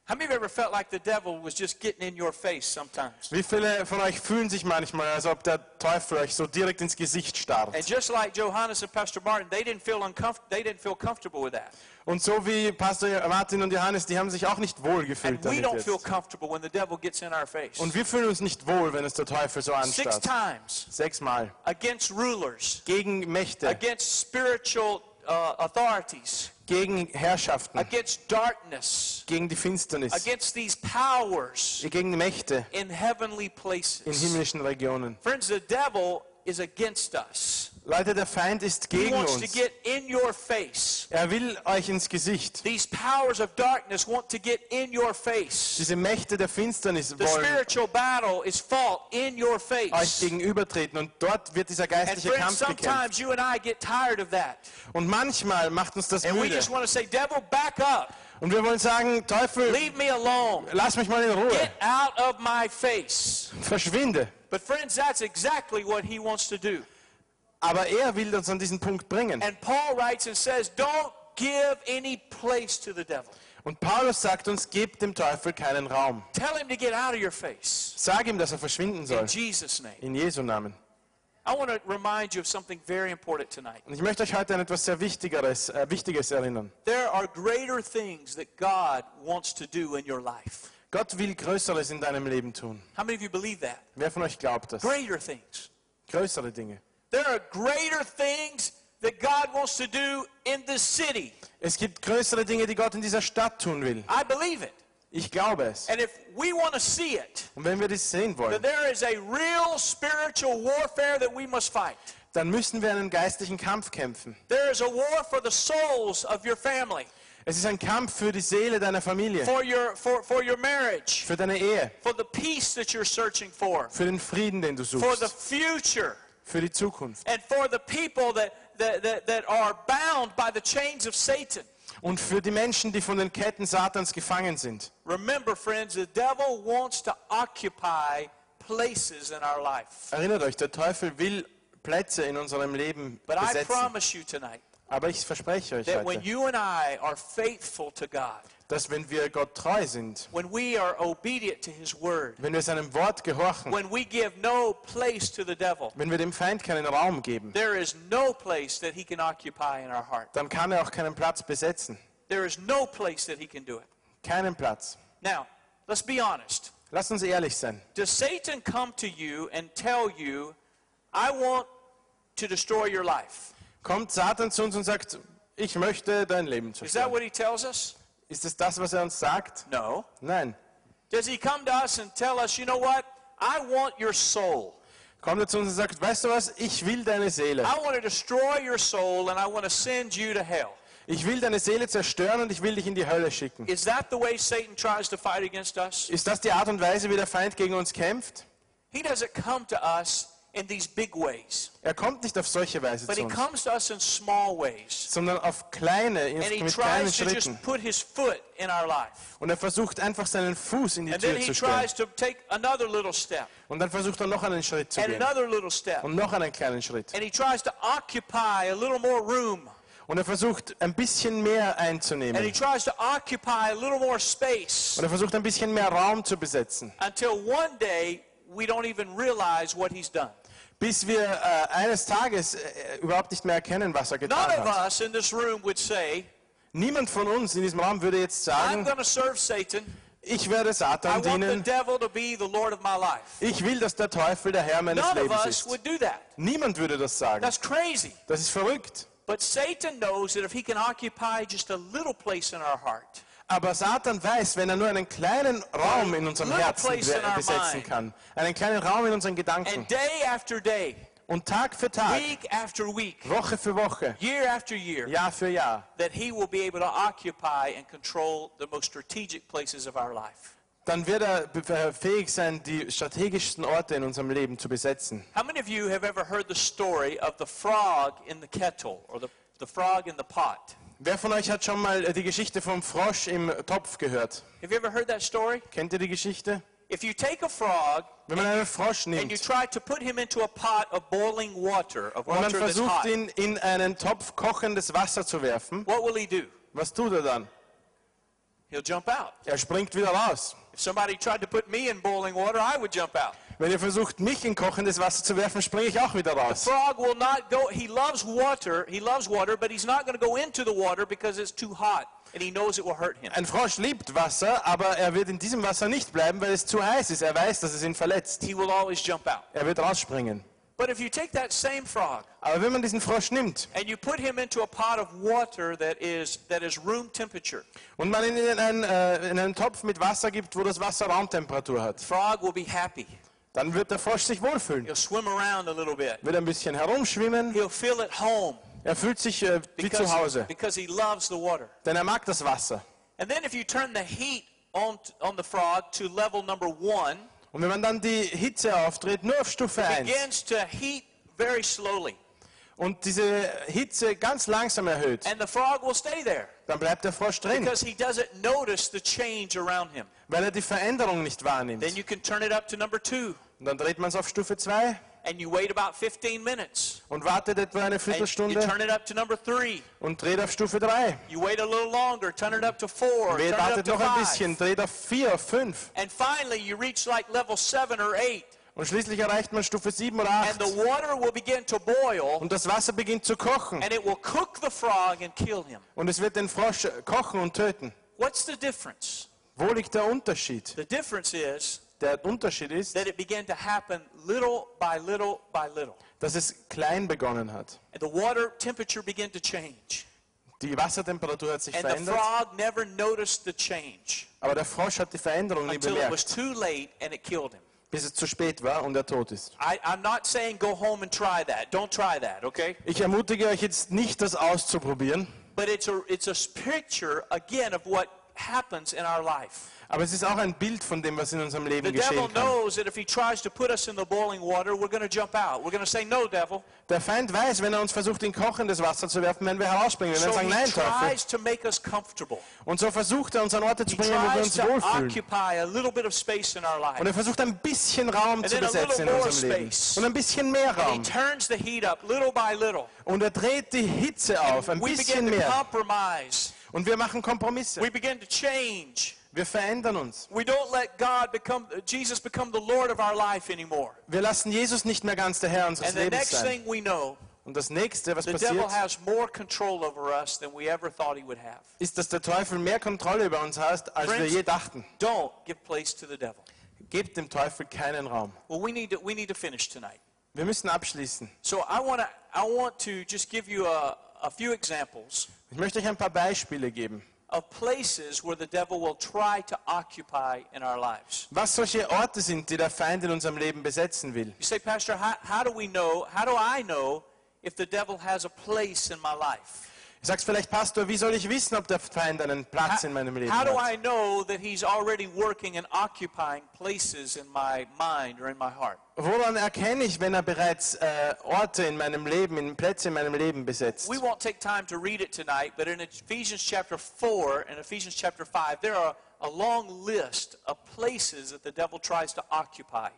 How many of you ever felt like the devil was just getting in your face sometimes? Wie viele von euch fühlen sich manchmal, als ob der Teufel euch so direkt ins Gesicht starrt? And just like Johannes and Pastor Martin, they didn't feel uncomfortable. They didn't feel comfortable with that. Und so wie Pastor Martin und Johannes, die haben sich auch nicht wohl gefühlt And we damit don't feel jetzt. comfortable when the devil gets in our face. Und wir fühlen uns nicht wohl, wenn es der Teufel so Six anstarrt. times Sechsmal. against rulers, Gegen Mächte, against spiritual uh, authorities, gegen Herrschaften, against darkness, gegen die Finsternis, against these powers gegen Mächte in heavenly in places. himmlischen Regionen. Friends, the devil is against us. Leute, der Feind ist gegen uns. get in your face. Er will euch ins Gesicht. These powers of darkness want to get in your face. Diese Mächte der Finsternis The wollen spiritual battle is fought in your euch face. gegenübertreten und dort wird dieser geistliche Kampf gekämpft. sometimes you and I get tired of that. Und manchmal macht uns das müde. just want to say, devil, back up. Und wir wollen sagen, Teufel, Leave me alone. lass mich mal in Ruhe. Get out of my face. Verschwinde. But friends, that's exactly what he wants to do. Aber er will uns an diesen Punkt bringen. And Paul writes and says, don't give any place to the devil. Und Paulus sagt uns, gebt dem Teufel keinen Raum. Tell him to get out of your face. Sag ihm, dass er verschwinden soll. In Jesus' name. In Jesu Namen. I want to remind you of something very important tonight. Und ich möchte euch heute an etwas sehr Wichtigeres, äh, Wichtiges erinnern. There are greater things that God wants to do in your life. Gott will Größeres in deinem Leben tun. How many of you believe that? Wer von euch glaubt das? Greater things. Größere Dinge. There are greater things that God wants to do in this city. Es gibt größere Dinge, die Gott in dieser Stadt tun will. I believe it. Ich glaube es. And if we want to see it, Und wenn wir das sehen wollen, there is a real spiritual warfare that we must fight. dann müssen wir einen geistlichen Kampf kämpfen. There is a war for the souls of your family, Es ist ein Kampf für die Seele deiner Familie, for your, for, for your marriage, für deine Ehe, for the peace that you're searching for, für den Frieden, den du suchst. for the future, für die Zukunft and for the people that, that, that, that are bound by the chains of Satan. und für die Menschen, die von den Ketten Satans gefangen sind. Remember, friends, the devil wants to occupy places in our life. Erinnert euch, der Teufel will Plätze in unserem Leben But I besetzen. promise you tonight, Aber ich verspreche euch that when heute, you and I are faithful to God, dass wenn wir Gott treu sind, when we are obedient to His Word, wenn wir seinem Wort gehorchen, when we give no place to the devil, wenn wir dem Feind keinen Raum geben, there is no place that he can occupy in our heart. dann kann er auch keinen Platz besetzen. There is no place that he can do it. Keinen Platz. Now, let's be honest. Lasst uns ehrlich sein. Does Satan come to you and tell you, I want to destroy your life? Kommt Satan zu uns und sagt, ich möchte dein Leben Is that zerstören. what he tells us? Ist es das, was er uns sagt? No. Nein. Does he come to us and tell us, you know what? I want your soul. Kommt er zu uns und sagt, weißt du was, ich will deine Seele. I want to destroy your soul and I want to send you to hell. Ich will deine Seele zerstören und ich will dich in die Hölle schicken. Is that the way Satan tries to fight against us? Ist das die Art und Weise, wie der Feind gegen uns kämpft? He doesn't come to us in these big ways, Er kommt nicht auf solche Weise but zu he uns, comes to us in small ways. sondern auf kleine, And he mit kleinen tries to just put his foot in our life. Und er versucht einfach seinen Fuß in die And then Tür he zu stellen. tries to take another little step Und dann versucht er noch einen Schritt zu and gehen. another little step. Und noch einen kleinen Schritt. And he tries to occupy a little more room. Und er versucht ein bisschen mehr And he einzunehmen. tries to occupy a little more space Und er versucht ein bisschen mehr Raum zu besetzen. until one day we don't even realize what he's done. Bis wir äh, eines Tages äh, überhaupt nicht mehr erkennen, was er getan None of hat. us in this room would say, Niemand von uns in diesem Raum würde jetzt I'm sagen, going to serve Satan. ich werde I Satan want the dienen. devil to be the Lord of my life. Ich will, dass der Teufel der Herr meines None of Lebens us ist. would do that. Niemand würde das sagen. That's crazy. Das ist verrückt. But Satan knows that if he can occupy just a little place in our heart, Aber Satan weiß, wenn er nur einen kleinen Raum in unserem Herzen besetzen kann, einen kleinen Raum in unseren Gedanken und Tag für Tag, Woche für Woche, Jahr für Jahr, dann wird er äh, fähig sein, die strategischsten Orte in unserem Leben zu besetzen. How many of you have ever heard the story of the frog in the kettle or the, the frog in the pot? Wer von euch hat schon mal äh, die Geschichte vom Frosch im Topf gehört? Have you ever heard that story? Kennt ihr die Geschichte? If you take a frog Wenn man einen Frosch and you nimmt try to put him into a pot of boiling water, of und man water versucht ihn in einen Topf kochendes Wasser zu werfen, what will he do? was tut er dann? He'll jump out. Er springt wieder raus. Somebody tried to put me in boiling water, I would jump out. Wenn ihr versucht, mich in kochendes Wasser zu werfen, springe ich auch wieder raus. Frog will not go, he loves water, he loves water, but he's not going to go into the water because it's too hot and he knows it will hurt him. Ein Frosch liebt Wasser, aber er wird in diesem Wasser nicht bleiben, weil es zu heiß ist. Er weiß, dass es ihn verletzt. He will always jump out. Er wird rausspringen. But if you take that same frog Aber wenn man diesen Frosch nimmt and you put him into a pot of water that is, that is room temperature, und man ihn in einen, äh, in einen Topf mit Wasser gibt, wo das Wasser Raumtemperatur hat, frog will be happy. dann wird der Frosch sich wohlfühlen. He'll swim around a little bit. Wird ein bisschen herumschwimmen. He'll feel at home Er fühlt sich äh, wie zu because, Hause, because he loves the water. denn er mag das Wasser. And then if you turn the heat on, on the frog to level number one, Und wenn man dann die Hitze aufdreht, nur auf Stufe 1, begins to heat very slowly. und diese Hitze ganz langsam erhöht, And the frog will stay there dann bleibt der Frosch drin, because he doesn't notice the change around him. weil er die Veränderung nicht wahrnimmt. Then you can turn it up to number two Und dann dreht man es auf Stufe 2 and you wait about 15 minutes. und wartet etwa eine And you turn it up to number three. und dreht auf Stufe 3. You wait a little longer, turn it up to four, turn it up Wartet to noch ein bisschen, dreht auf 4, auf 5. And finally you reach like level seven or eight Und schließlich erreicht man Stufe 7 oder and 8. the water will begin to boil Und das Wasser beginnt zu kochen. and it will cook the frog and kill him. Und es wird den Frosch kochen und töten. What's the difference? Wo liegt der Unterschied? The difference is Der Unterschied ist, that it began to happen little by little by little. dass es klein begonnen hat. And the water temperature began to change. Die Wassertemperatur hat sich And the verändert, frog never noticed the change aber der Frosch hat die Veränderung nie until it was bemerkt, too late and it killed him. bis es zu spät war und er tot ist. I, I'm not saying go home and try that. Don't try that, okay? Ich ermutige euch jetzt nicht, das auszuprobieren, But it's a, it's a picture, again, of what happens in our life. Aber es ist auch ein Bild von dem, was in unserem The Leben devil geschehen kann. knows that if he tries to put us in the boiling water, we're going to jump out. We're going to say, No, devil. Der Feind weiß, wenn er uns versucht, in kochendes Wasser zu werfen, werden wir herausspringen. Wir So werden sagen, nein, Teufel. tries to make us comfortable. Und so versucht er uns an Orte zu He bringen, wo wir tries uns to wohlfühlen. occupy a little bit of space in our Und life. er versucht ein bisschen Raum And zu besetzen in unserem Leben. Und ein bisschen mehr And he Raum. turns the heat up little by little. Und er dreht die Hitze auf, ein bisschen mehr. compromise. Und wir machen Kompromisse. We begin to change. Wir verändern uns. We don't let God become, Jesus become the Lord of our life anymore. Wir lassen Jesus nicht mehr ganz der Herr unseres And the Lebens next sein. thing we know, Und das nächste, was the devil passiert, has more control over us than we ever thought he would have. ist, dass der Teufel mehr Kontrolle über uns hat, als wir Friends, je dachten. Don't give place to the devil. Gebt dem Teufel keinen Raum. Well, we need to, we need to finish tonight. Wir müssen abschließen. So I want to I want to just give you a, a few examples Ich möchte euch ein paar Beispiele geben, of places where the devil will try to occupy in our lives. was solche Orte sind, die der Feind in unserem Leben besetzen will. You say, Pastor, how, how do we know, how do I know if the devil has a place in my life? Ich sag's vielleicht, Pastor, wie soll ich wissen, ob der Feind einen Platz in meinem Leben How do hat? I know that he's already working and occupying places in my mind or in my heart? Woran erkenne ich, wenn er bereits äh, Orte in meinem Leben, in Plätze in meinem Leben besetzt? We won't take time to read it tonight, but in Ephesians chapter 4 and Ephesians chapter 5, there are a long list of places that the devil tries to occupy.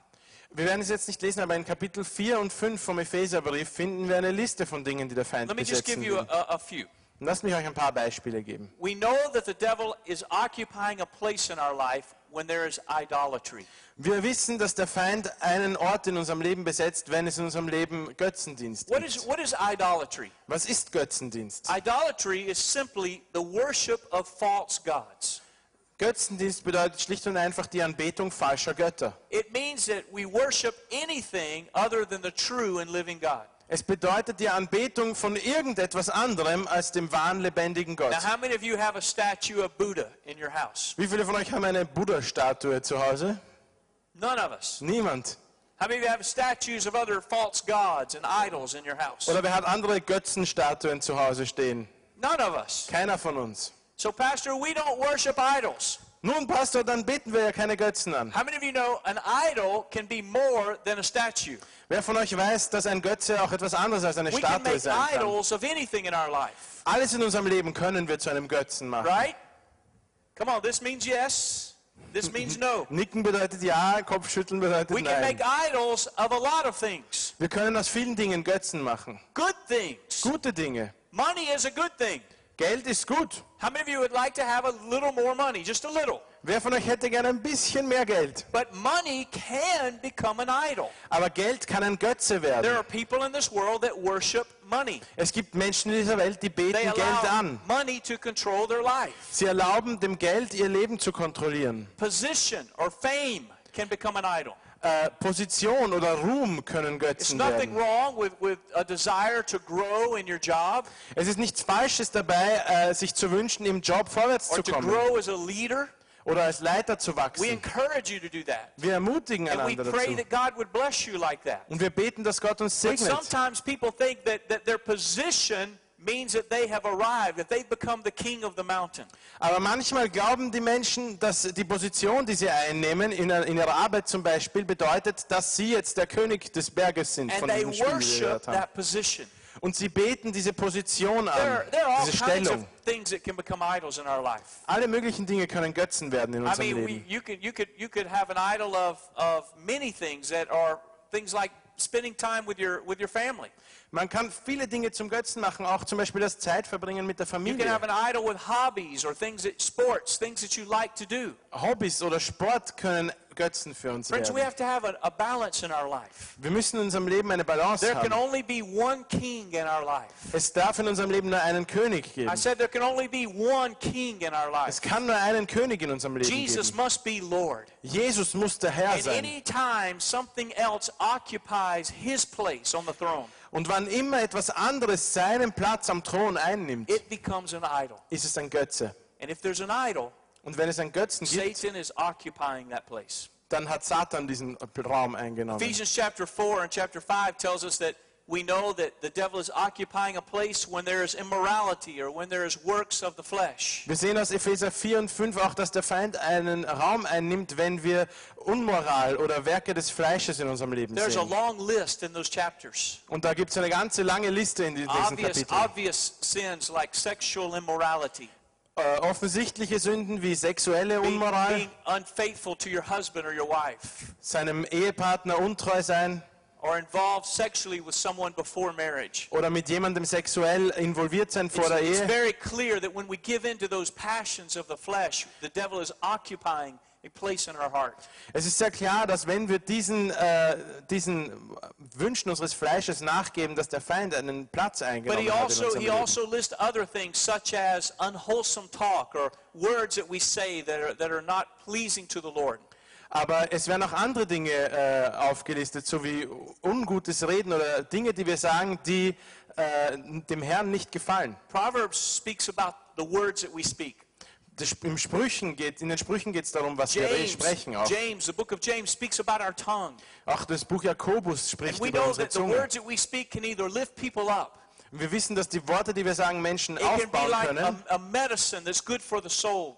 Wir werden es jetzt nicht lesen, aber in Kapitel 4 und 5 vom Epheserbrief finden wir eine Liste von Dingen, die der Feind Let me just give you will. a, a few. Lasst mich euch ein paar Beispiele geben. We know that the devil is occupying a place in our life when there is idolatry. Wir wissen, dass der Feind einen Ort in unserem Leben besetzt, wenn es in unserem Leben Götzendienst What is, gibt. what is idolatry? Was ist Götzendienst? Idolatry is simply the worship of false gods. Götzendienst bedeutet schlicht und einfach die Anbetung falscher Götter. It means that we worship anything other than the true and living God. Es bedeutet die Anbetung von irgendetwas anderem als dem wahren, lebendigen Gott. Now, how many of you have a statue of Buddha in your house? Wie viele von euch haben eine Buddha-Statue zu Hause? None of us. Niemand. How many of you have statues of other false gods and idols in your house? Oder wer hat andere Götzenstatuen zu Hause stehen? None of us. Keiner von uns. So, Pastor, we don't worship idols. Nun, Pastor, dann beten wir ja keine Götzen an. How many of you know an idol can be more than a statue? Wer von euch weiß, dass ein Götze auch etwas anderes als eine We can Statue make sein kann? idols of anything in our life, Alles in unserem Leben können wir zu einem Götzen machen. right? Come on, this means yes. This means no. Nicken bedeutet ja, Kopfschütteln bedeutet We can nein. make idols of a lot of things. Wir können aus vielen Dingen Götzen machen. Good things. Gute Dinge. Money is a good thing. Geld ist gut. How many of you would like to have a little more money? Just a little. Wer von euch hätte gerne ein bisschen mehr Geld? But money can become an idol. Aber Geld kann ein Götze werden. There are people in this world that worship money. Es gibt Menschen in dieser Welt, die They beten Geld allow an. money to control their life. Sie erlauben dem Geld, ihr Leben zu kontrollieren. Position or fame can become an idol. Äh, Position oder Ruhm können Götzen werden. Es ist nichts Falsches dabei, äh, sich zu wünschen, im Job vorwärts or zu kommen oder als Leiter zu wachsen. Wir ermutigen einander dazu. Und wir beten, dass Gott uns But segnet. sometimes people think that, that their position means that they have arrived, that they've become the king of the mountain. Aber manchmal glauben die Menschen, dass die Position, die sie einnehmen, in, in ihrer Arbeit zum Beispiel, bedeutet, dass sie jetzt der König des Berges sind, And von they worship that position. Und sie beten diese Position There, an, there are all diese kinds of Stellung. things that can become idols in our life. Alle möglichen Dinge können Götzen werden in I unserem mean, we, Leben. you, could, you, could, you could have an idol of, of many things that are things like spending time with your, with your family. Man kann viele Dinge zum Götzen machen, auch zum Beispiel das Zeitverbringen mit der You can Familie. have an idol with hobbies or things that sports, things that you like to do. Hobbys oder Sport können Götzen für uns Friends, we werden. have to have a, a balance in our life. Wir müssen in unserem Leben eine Balance There can haben. only be one king in our life. Es darf in unserem Leben nur einen König geben. I said there can only be one king in our life. Es kann nur einen König in unserem Leben Jesus geben. must be Lord. Jesus muss der Herr And sein. any time something else occupies his place on the throne, Und wann immer etwas anderes seinen Platz am Thron einnimmt, it becomes an idol. ist es ein Götze. And if there's an idol, Und wenn es einen Götzen gibt, Satan is occupying that place. dann hat Satan diesen Raum eingenommen. Ephesians chapter 4 and chapter 5 tells us that we know that the devil is occupying a place when there is immorality or when there is works of the flesh. Wir sehen aus Epheser 4 und 5 auch, dass der Feind einen Raum einnimmt, wenn wir Unmoral oder Werke des Fleisches in unserem Leben There's a sehen. long list in those chapters. Und da gibt es eine ganze lange Liste in diesen Obvious, Kapiteln. obvious sins like sexual immorality, Äh, offensichtliche Sünden wie sexuelle Unmoral, being unfaithful to your husband or your wife, seinem Ehepartner untreu sein or involved sexually with someone before marriage. oder mit jemandem sexuell involviert sein vor It's, der it's Ehe. very clear that when we give in to those passions of the flesh, the devil is occupying Es ist sehr klar, dass wenn wir diesen, äh, diesen Wünschen unseres Fleisches nachgeben, dass der Feind einen Platz But eingenommen hat in also he also lists other things such as unwholesome talk or words that we say that are, that are not pleasing to the Lord. Aber es werden auch andere Dinge äh, aufgelistet, so wie ungutes Reden oder Dinge, die wir sagen, die äh, dem Herrn nicht gefallen. Proverbs speaks about the words that we speak. Im Sprüchen geht, in den Sprüchen geht es darum, was wir James, sprechen. Auch. James, the book of James speaks about our tongue. auch das Buch Jakobus spricht über unsere Zunge. words that we speak can either lift people up, Wir wissen, dass die Worte, die wir sagen, Menschen it aufbauen like können. a, a soul.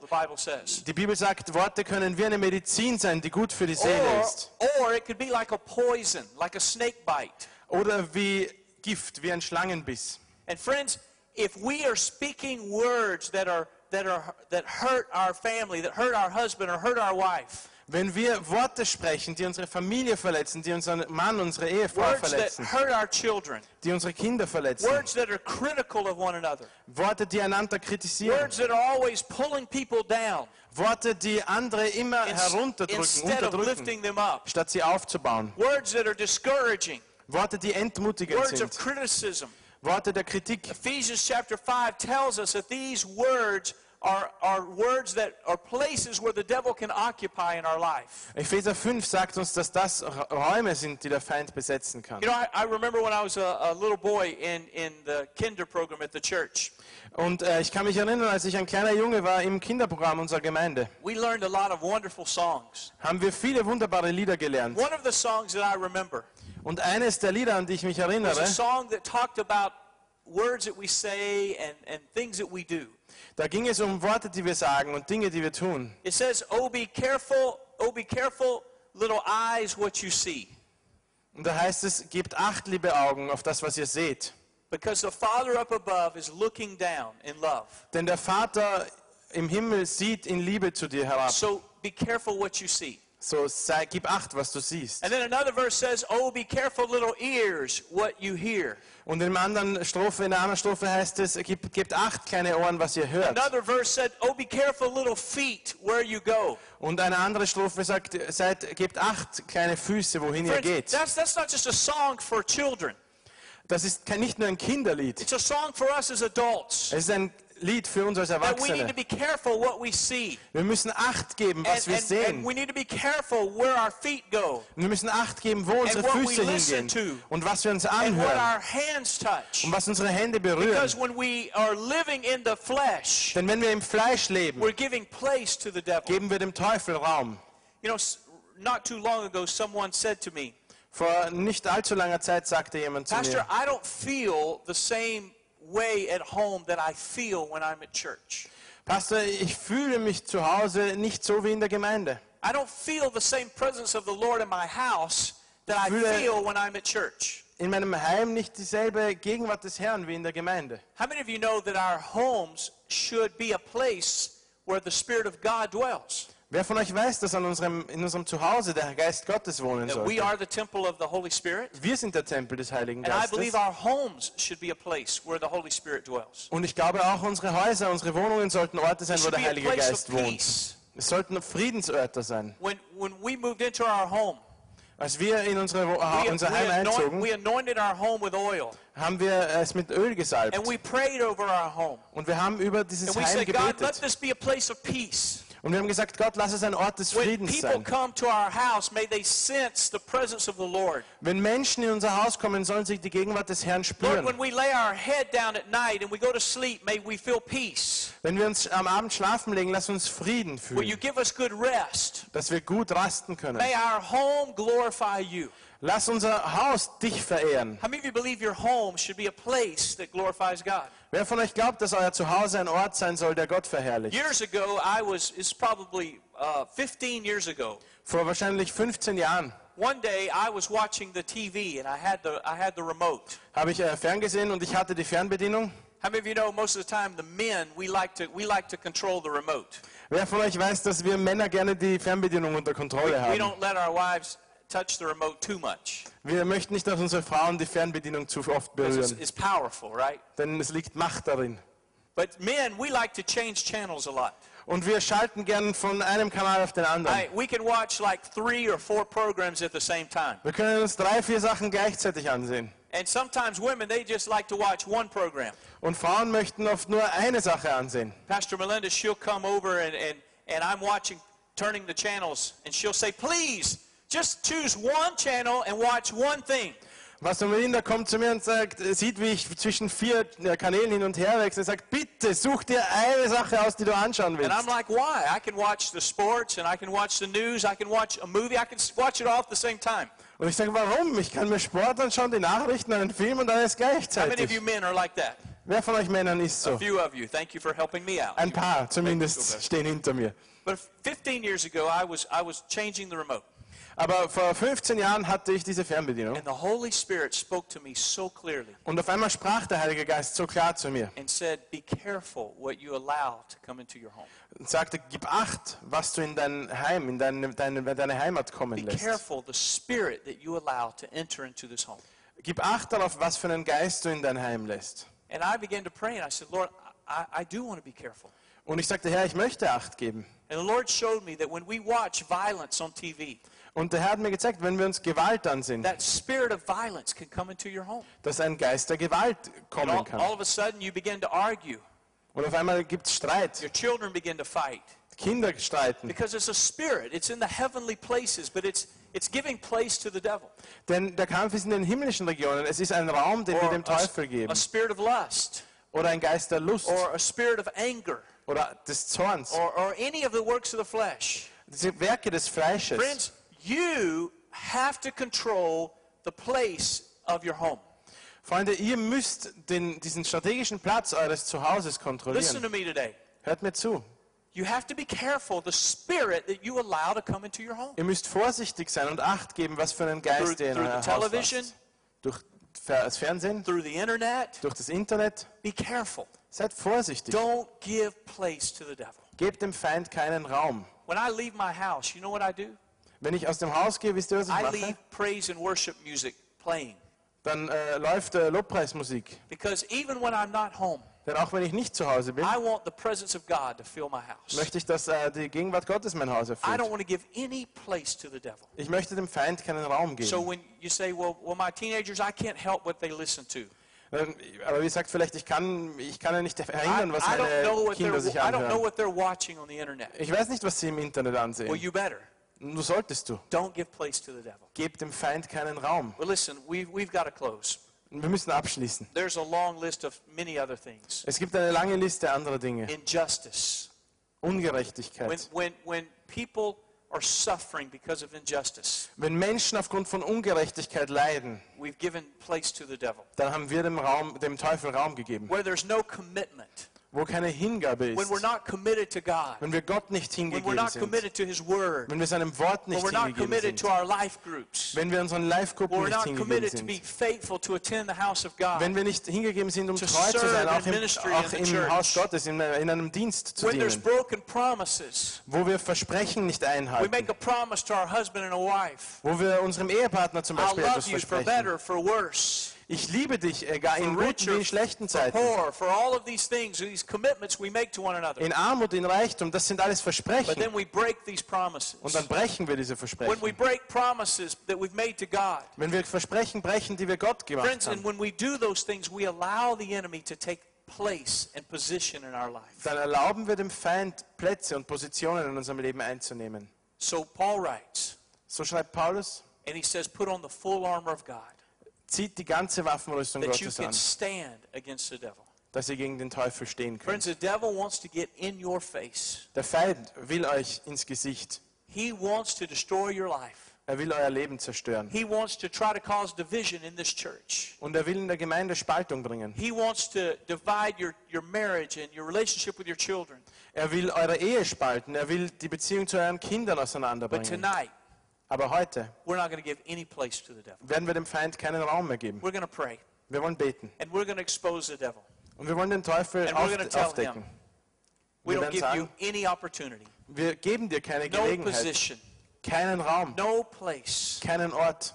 Die Bibel sagt, Worte können wie eine Medizin sein, die gut für die Seele Or, ist. or like poison, like. Oder wie Gift, wie ein Schlangenbiss. And friends, if we are speaking words that are that are that hurt our family, that hurt our husband or hurt our wife, Wenn wir Worte sprechen, die unsere Familie verletzen, die unseren Mann, unsere Ehefrau words that verletzen, hurt our children, die unsere Kinder verletzen, words that are critical of one another, Worte, die einander kritisieren, words that are always pulling people down. Worte, die andere immer ins- herunterdrücken, instead of unterdrücken, lifting them up, statt sie aufzubauen. words that are discouraging, Worte, die entmutigend words of criticism. Worte der Kritik. Ephesians chapter 5 tells us that these words are, are words that are places where the devil can occupy in our life. Epheser 5 sagt uns, dass das Räume sind, die der Feind besetzen kann. You know, I, I remember when I was a, a little boy in, in the kinder program at the church. Und äh, ich kann mich erinnern, als ich ein kleiner Junge war im Kinderprogramm unserer Gemeinde, We learned a lot of wonderful songs. haben wir viele wunderbare Lieder gelernt. One of the songs that I remember Und eines der Lieder, an die ich mich erinnere, da ging es um Worte, die wir sagen und Dinge, die wir tun. It says, Oh, be careful, oh, be careful, little eyes, what you see. Und da heißt es, gebt acht, liebe Augen, auf das, was ihr seht. Because the Father up above is looking down in love. Denn der Vater im Himmel sieht in Liebe zu dir herab. So be careful what you see. So sei, gib acht, was du siehst. And then another verse says, Oh, be careful, little ears, what you hear. Und in, der anderen Strophe, in anderen Strophe heißt es, gebt, gebt acht, kleine Ohren, was ihr hört. Another verse said, Oh, be careful, little feet, where you go. Und eine andere Strophe sagt, seid, gebt acht, kleine Füße, wohin ihr Friends, geht. that's, that's not just a song for children. Das ist kein- nicht nur ein Kinderlied. It's a song for us as adults. Es ist ein Lied für uns als Erwachsene. Wir müssen Acht geben, was And, wir sehen. Wir müssen Acht geben, wo unsere Füße hingehen to. und was wir uns anhören und was unsere Hände berühren. Flesh, Denn wenn wir im Fleisch leben, geben wir dem Teufel Raum. You know, s- not too long ago, someone said to me, Vor nicht allzu langer Zeit sagte jemand zu Pastor, mir, I don't feel the same way at home that I feel when I'm at church. Pastor, ich fühle mich zu Hause nicht so wie in der Gemeinde. I don't feel the same presence of the Lord in my house that I feel when I'm at church. In meinem Heim nicht dieselbe Gegenwart des Herrn wie in der Gemeinde. How many of you know that our homes should be a place where the Spirit of God dwells? Wer von euch weiß, dass an unserem, in unserem Zuhause der Geist Gottes wohnen soll? are the temple of the Holy Spirit? Wir sind der Tempel des Heiligen And I believe Geistes. our homes should be a place where the Holy Spirit dwells. Und ich glaube auch, unsere Häuser, unsere Wohnungen sollten Orte sein, wo der Heilige Geist wohnt. Es sollten Friedensörter sein. When, when we moved into our home, Als wir in unsere, we, unser Heim einzogen, we anointed our home with oil. haben wir es mit Öl gesalbt. And we prayed over our home. Und wir haben über dieses Heim said, God, let gebetet. this be a place of peace. Und wir haben gesagt, Gott, lass es ein Ort des Friedens sein. Wenn Menschen in unser Haus kommen, sollen sie die Gegenwart des Herrn spüren. Wenn wir uns am Abend schlafen legen, lass uns Frieden fühlen, dass wir gut rasten können. May our home glorify you. Lass unser Haus dich verehren. How many of you believe your home should be a place that glorifies God? Wer von euch glaubt, dass euer Zuhause ein Ort sein soll, der Gott verherrlicht? Years ago, I was, it's probably uh, 15 years ago. Vor wahrscheinlich 15 Jahren One day I was watching the TV and I had the, I had the remote. habe ich äh, ferngesehen und ich hatte die Fernbedienung. How many of you know most of the time the men, we like to, we like to control the remote? Wer von euch weiß, dass wir Männer gerne die Fernbedienung unter Kontrolle We haben? don't let our wives touch the remote too much. Wir möchten nicht, dass unsere Frauen die Fernbedienung zu oft berühren, it's powerful, right? denn es liegt Macht darin. But men, we like to change channels a lot. Und wir schalten gern von einem Kanal auf den anderen. I, we can watch like three or four programs at the same time. Wir können uns drei, vier Sachen gleichzeitig ansehen. And sometimes women, they just like to watch one program. Und Frauen möchten oft nur eine Sache ansehen. Pastor Melinda, she'll come over and, and, and I'm watching, turning the channels, and she'll say, please, just choose one channel and watch one thing. Pastor Melinda kommt zu mir und sagt, sieht, wie ich zwischen vier äh, Kanälen hin und her wechsle. Sagt, bitte such dir eine Sache aus, die du anschauen And I'm like, why? I can watch the sports, and I can watch the news, I can watch a movie, I can watch it all at the same time. Und ich sage, warum? Ich kann mir Sport anschauen, die Nachrichten, einen Film und alles How many of gleichzeitig. you men are like that? Wer von euch Männern ist A so? few of you. Thank you for helping me out. Ein paar zumindest stehen hinter mir. But 15 years ago, I was, I was changing the remote. Aber vor 15 Jahren hatte ich diese Fernbedienung. And the Holy Spirit spoke to me so clearly Und auf einmal sprach der Heilige Geist so klar zu mir and said, Be careful what you allow to come into your home. und sagte, gib Acht, was du in dein Heim, in deine, deine, deine Heimat kommen Be lässt. careful the spirit that you allow to enter into this home. Gib Acht darauf, was für einen Geist du in dein Heim lässt. And I began to pray and I said, Lord, I, I do want to be careful. Und ich sagte, Herr, ich möchte Acht geben. And the Lord showed me that when we watch violence on TV, Und der Herr hat mir gezeigt, wenn wir uns Gewalt ansehen, that spirit of violence can come into your home. dass ein Geist der Gewalt And kommen all, all kann. of a sudden, you begin to argue. Und auf einmal gibt es Streit. Your children begin to fight Kinder streiten. because it's a spirit. It's in the heavenly places, but it's it's giving place to the devil Denn der Kampf ist in den himmlischen Regionen. Es ist ein Raum, den wir dem a, Teufel a geben. spirit of lust Oder ein Geist der Lust. or a spirit of anger Oder des Zorns. or, or any of the works of the flesh. Diese Werke des Fleisches. Friends, you have to control the place of your home. Freunde, ihr müsst den, diesen strategischen Platz eures Zuhauses Listen kontrollieren. to me today. Hört mir zu. You have to be careful the spirit that you allow to come into your home. Ihr müsst vorsichtig sein und Acht geben, was für einen Geist ihr in through euer Haus television, lasst. Durch das Fernsehen, through the internet. durch das Internet. Be careful. Seid vorsichtig. Don't give place to the devil. Gebt dem Feind keinen Raum. When I leave my house, you know what I do? Wenn ich aus dem Haus gehe, wisst ihr, was ich I mache? leave praise and worship music playing. Dann äh, läuft äh, Lobpreismusik. Because even when I'm not home, Denn auch wenn ich nicht zu Hause bin, I want the presence of God to fill my house. möchte ich, dass äh, die Gegenwart Gottes mein Haus I don't erfüllt. want to give any place to the devil. Ich möchte dem Feind keinen Raum So geben. when you say, well, well, my teenagers, I can't help what they listen to. Ähm, Aber wie gesagt, vielleicht, ich kann, ich kann ja nicht I, verhindern, was I don't know meine what Kinder sich they're, I don't know anhören. what they're watching on the internet. Ich weiß nicht, was sie im Internet Well, ansehen. you better. Du solltest du. Don't give place to the devil. Gib dem Feind keinen Raum. Well, listen, we've, we've got to close. Wir müssen abschließen. There's a long list of many other things. Es gibt eine lange Liste anderer Dinge. Injustice. When, Ungerechtigkeit. when, when people are suffering because of injustice, Wenn Menschen aufgrund von Ungerechtigkeit leiden, we've given place to the devil. dann haben wir dem, Raum, dem Teufel Raum gegeben. Where there's no commitment, Wo keine Hingabe when we're ist. not committed to God, Wenn wir Gott nicht when we're hingegeben not sind. committed to His Word, Wenn wir seinem Wort nicht hingegeben sind. Wenn wir unseren we're nicht hingegeben sind. Wenn wir nicht hingegeben sind, um treu zu sein, auch im, auch im. Haus Gottes, in, in einem Dienst zu dienen. broken promises, Wo wir Versprechen nicht we einhalten. make a promise to our husband and a wife. Wo wir unserem Ehepartner zum Beispiel etwas versprechen. Ich liebe dich, egal in guten wie in schlechten Zeiten. In Armut, in Reichtum, das sind alles Versprechen. Und dann brechen wir diese Versprechen. Wenn wir Versprechen brechen, die wir Gott gemacht friends, and haben. when we do those things, we allow the enemy to take place and position in our life. dann erlauben wir dem Feind Plätze und Positionen in unserem Leben einzunehmen. So Paul writes, So schreibt Paulus, and he says, put on the full armor of God zieht die ganze Waffenrüstung that you Gottes can an, stand against the devil. dass ihr gegen den Teufel stehen könnt. Friends, the devil wants to get in your face. Der Feind will euch ins Gesicht. He wants to destroy your life. Er will euer Leben zerstören. He wants to try to cause division in this church. Und er will in der Gemeinde Spaltung bringen. He wants to divide your, your marriage and your relationship with your children. Er will eure Ehe spalten. Er will die Beziehung zu euren Kindern But auseinanderbringen. tonight, Aber heute werden wir dem Feind keinen Raum mehr geben. Wir wollen beten. Und wir wollen den Teufel auf, aufdecken. Wir werden sagen, wir geben dir keine Gelegenheit, keinen Raum, keinen Ort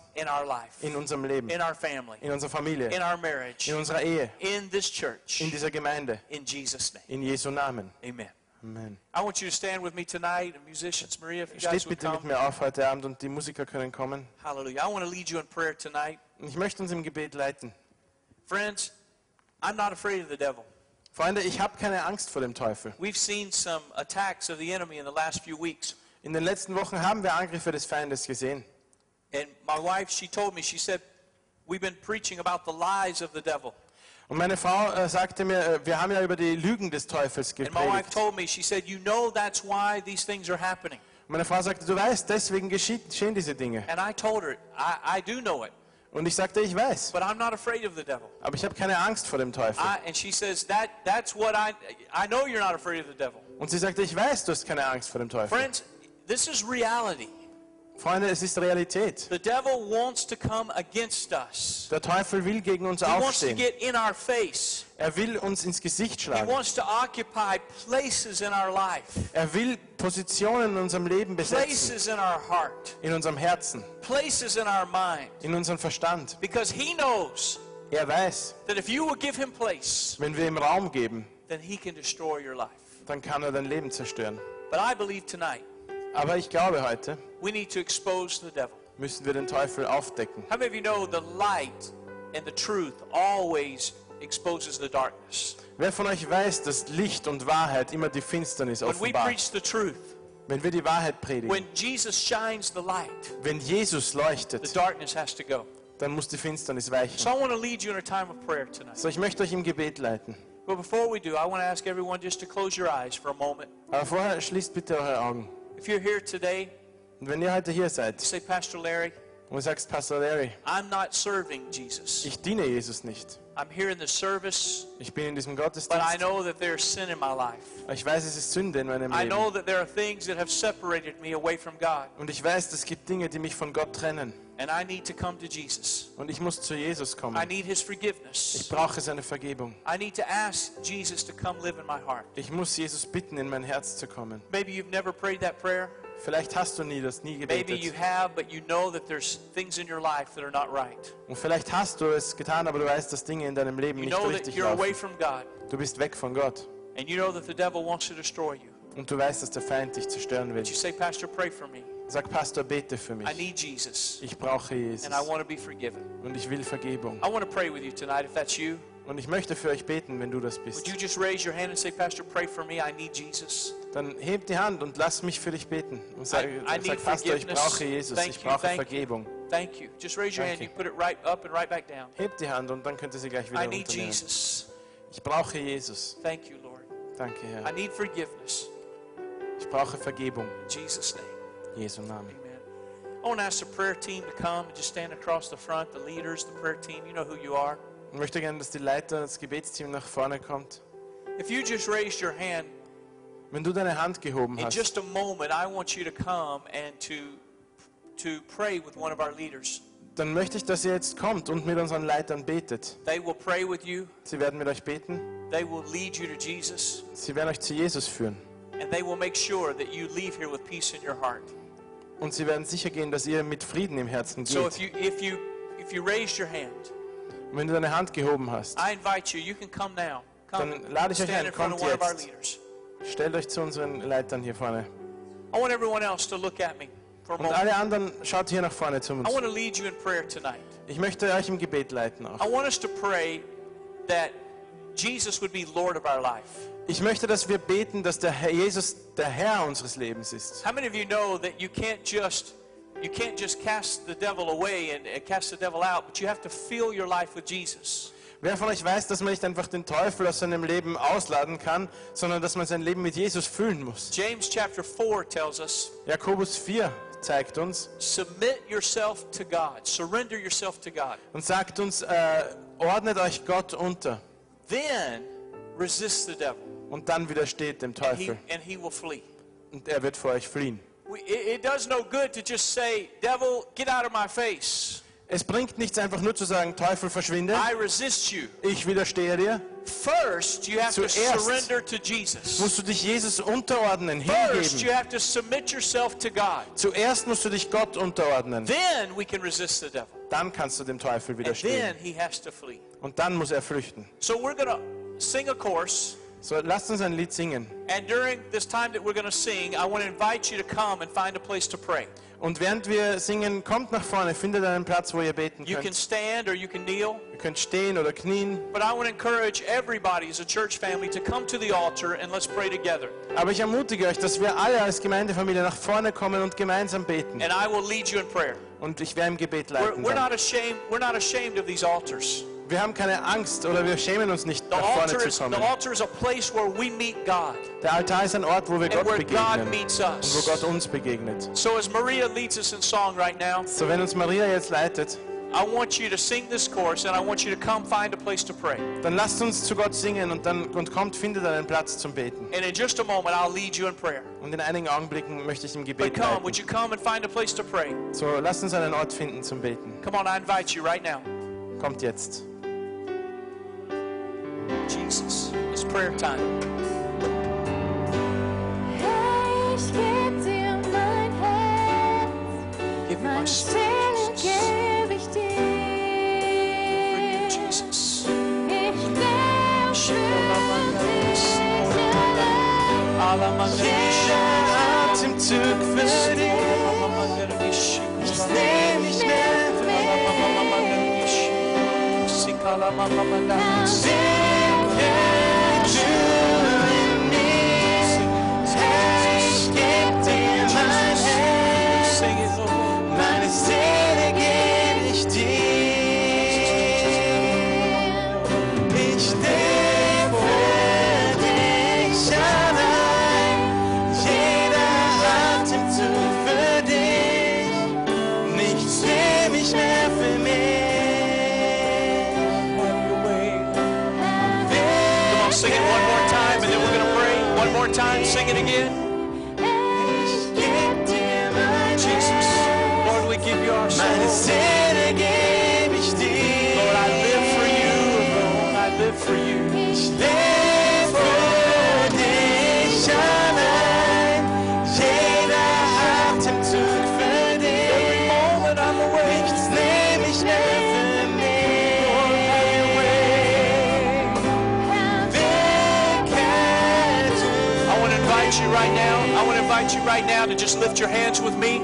in unserem Leben, in unserer Familie, in unserer Ehe, in dieser Gemeinde. In Jesu Namen. Amen. Amen. I want you to stand with me tonight, musicians, Maria, if you guys Steht would bitte mit mir auf heute Abend und die Musiker können kommen. Hallelujah. I want to lead you in prayer tonight. Ich möchte uns im Gebet leiten. Friends, I'm not afraid of the devil. Freunde, ich habe keine Angst vor dem Teufel. We've seen some attacks of the enemy in the last few weeks. In den letzten Wochen haben wir Angriffe des Feindes gesehen. And my wife, she told me, she said, we've been preaching about the lies of the devil. Und meine Frau äh, sagte mir, äh, wir haben ja über die Lügen des Teufels gepredigt. Und meine Frau sagte, du weißt, deswegen geschehen diese Dinge. Und ich sagte, ich weiß, aber ich habe keine Angst vor dem Teufel. Und sie sagte, ich weiß, du hast keine Angst vor dem Teufel. Friends, this is reality. Freunde, es ist Realität. The devil wants to come against us. Der Teufel will gegen uns He wants to get in our face. Er will uns ins Gesicht He wants to occupy places in our life, Er will Positionen in unserem Leben besetzen. places in our heart, In unserem Herzen, places in our mind. in unserem Verstand. Because he knows Er weiß, that if you will give him place, wenn wir ihm Raum geben, then he can destroy your life. dann kann er dein Leben zerstören. But I believe tonight Aber ich glaube, heute we need to expose the devil. müssen wir den Teufel aufdecken. How many of you know the light and the truth always exposes the darkness? Wer von euch weiß, dass Licht und Wahrheit immer die Finsternis When we offenbart? preach the truth, Wenn wir die Wahrheit predigen, when Jesus shines the light, wenn Jesus the leuchtet, darkness has to go. dann muss die Finsternis So weichen. I want to lead you in a time of prayer tonight. So, ich möchte euch im Gebet leiten. But before we do, I want to ask everyone just to close your eyes for a moment. Aber vorher schließt bitte eure Augen. If you're here today, wenn ihr heute hier seid say, Pastor Larry, und du sagst, Pastor Larry, I'm not serving Jesus. ich diene Jesus nicht. I'm here in the service, Ich bin in diesem but I Gottesdienst. know that there's sin in my life. Ich weiß, es ist Sünde in meinem I know Leben. that there are things that have separated me away from God, Und ich weiß, es gibt Dinge, die mich von Gott trennen. and I need to come to Jesus. Und ich muss zu Jesus I kommen. need His Ich forgiveness. brauche seine Vergebung. I need to ask Jesus to come live in my heart. Ich muss Jesus bitten, in mein Herz zu kommen. Maybe you've never prayed that prayer. Vielleicht hast du nie das, nie Maybe you gebetet. have, but you know that there's things in your life that are not right. Und vielleicht hast du es getan, aber du weißt, dass Dinge in deinem Leben You nicht know that richtig away laufen. from God, Du bist weg von Gott. and you know that the devil wants to destroy you. Und du weißt, dass der Feind dich zerstören will. But you say, Pastor, pray for me. Sag, Pastor, bete für I mich. need Jesus, Ich brauche Jesus. and I want to be forgiven. Und ich will Vergebung. I want to pray with you tonight. If that's you, Und ich möchte für euch beten, wenn du das would bist. you just raise your hand and say, Pastor, pray for me. I need Jesus. Dann heb die Hand und lass mich für dich beten. Und sag, I- I sag Pastor, ich brauche Jesus. Thank Ich brauche you. Vergebung. Thank you. Just raise your hand. Danke. You put it right up and right back down. Heb die Hand und dann könnt ihr sie gleich wieder I need. Jesus. Ich brauche Jesus. Thank you, Lord. Danke, I Herr. need forgiveness. Ich brauche Vergebung. In Jesus' name. In Jesu Namen. Amen. I want to ask the prayer team to come and just stand across the front, the leaders, the prayer team. You know who you are. Ich möchte gerne, dass die Leiter, das Gebetsteam nach vorne kommt. If you just raised your hand, Wenn du deine Hand gehoben in hast, just a moment, I want you to come and to, to pray with one of our leaders. dann möchte ich, dass ihr jetzt kommt und mit unseren Leitern betet. They will pray with you. Sie werden mit euch beten. They will lead you to Jesus. Sie werden euch zu Jesus führen. And they will make sure that you leave here with peace in your heart. Und sie werden sicher gehen, dass ihr mit Frieden im Herzen So if geht. you if you if you raised your hand, Und wenn du deine Hand gehoben hast, I invite you. You can come now. Come Dann lade ich euch ein, kommt jetzt. leaders. stellt euch zu unseren Leitern hier vorne. I want everyone else to look at me for a Und moment. alle anderen, schaut hier nach vorne zu uns. I want to lead you in prayer tonight. Ich möchte euch im Gebet leiten auch. I want us to pray that Jesus would be Lord of our life. Ich möchte, dass wir beten, dass der Herr Jesus der Herr unseres Lebens ist. How many of you know that you can't just you can't just cast the devil away and, and cast the devil out, but you have to fill your life with Jesus. Wer von euch weiß, dass man nicht einfach den Teufel aus seinem Leben ausladen kann, sondern dass man sein Leben mit Jesus füllen muss? James chapter 4 tells us, Jakobus 4 zeigt uns submit yourself to God, surrender yourself to God. und sagt uns, äh, ordnet euch Gott unter Then resist the devil, und dann widersteht dem he, Teufel and he will flee. und er wird vor euch fliehen. We, it, it does no good to just say, devil, get out of my face. Es bringt nichts einfach nur zu sagen, Teufel verschwinde, I resist you. ich widerstehe dir. First, you have to surrender to Jesus. Musst du dich Jesus unterordnen, First, you have to submit yourself to God. Zuerst musst du dich Gott unterordnen. Then we can resist the devil. Dann kannst du dem Teufel widerstehen. And then he has to flee. Und dann muss er flüchten. So we're going to sing a chorus. So, lasst uns ein Lied singen. And during this time that we're going to sing, I want to invite you to come and find a place to pray. Und während wir singen, kommt nach vorne, findet einen Platz, wo ihr beten You can könnt. stand or you can kneel. Ihr könnt stehen oder knien. But I want to encourage everybody as a church family to come to the altar and let's pray together. Aber ich ermutige euch, dass wir alle als Gemeindefamilie nach vorne kommen und gemeinsam beten. And I will lead you in prayer. Und ich werde im Gebet We're, leiten. we're Dann. not ashamed. We're not ashamed of these altars. Wir haben keine Angst oder wir schämen uns nicht, nach vorne zu kommen. altar is a place where we meet God Der Altar ist ein Ort, wo wir Gott begegnen und wo. Gott uns begegnet. So as Maria leads us in song right now, So, wenn uns Maria jetzt leitet, I want you to sing this chorus and I want you to come find a place to pray. dann lasst uns zu Gott singen und dann und kommt, findet einen Platz zum Beten. And in just a moment, I'll lead you in prayer. Und in einigen Augenblicken möchte ich im But Gebet come, would you come and find a place to pray? So, lasst uns einen Ort finden zum Beten. Come on, I invite you right now. Kommt jetzt. Jesus, it's prayer time. Herr, ich geb dir mein Herz, Give me my meine soul, Seele Jesus. geb ich For you, dir. Jesus. Ich lebe für dich allein. Alamanda- Atemzug für dich. Ich nehm mich mehr für Ich invite you right now to just lift your hands with me.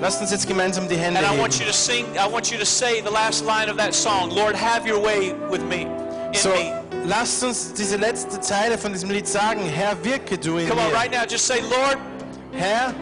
Lasst uns jetzt gemeinsam die Hände And I want you to sing, I want you to say the last line of that song. Lord, have your way with me, in So, me. lasst uns diese letzte Zeile von diesem Lied sagen. Herr, wirke du in Come on, mir. right now, just say, Lord, Herr,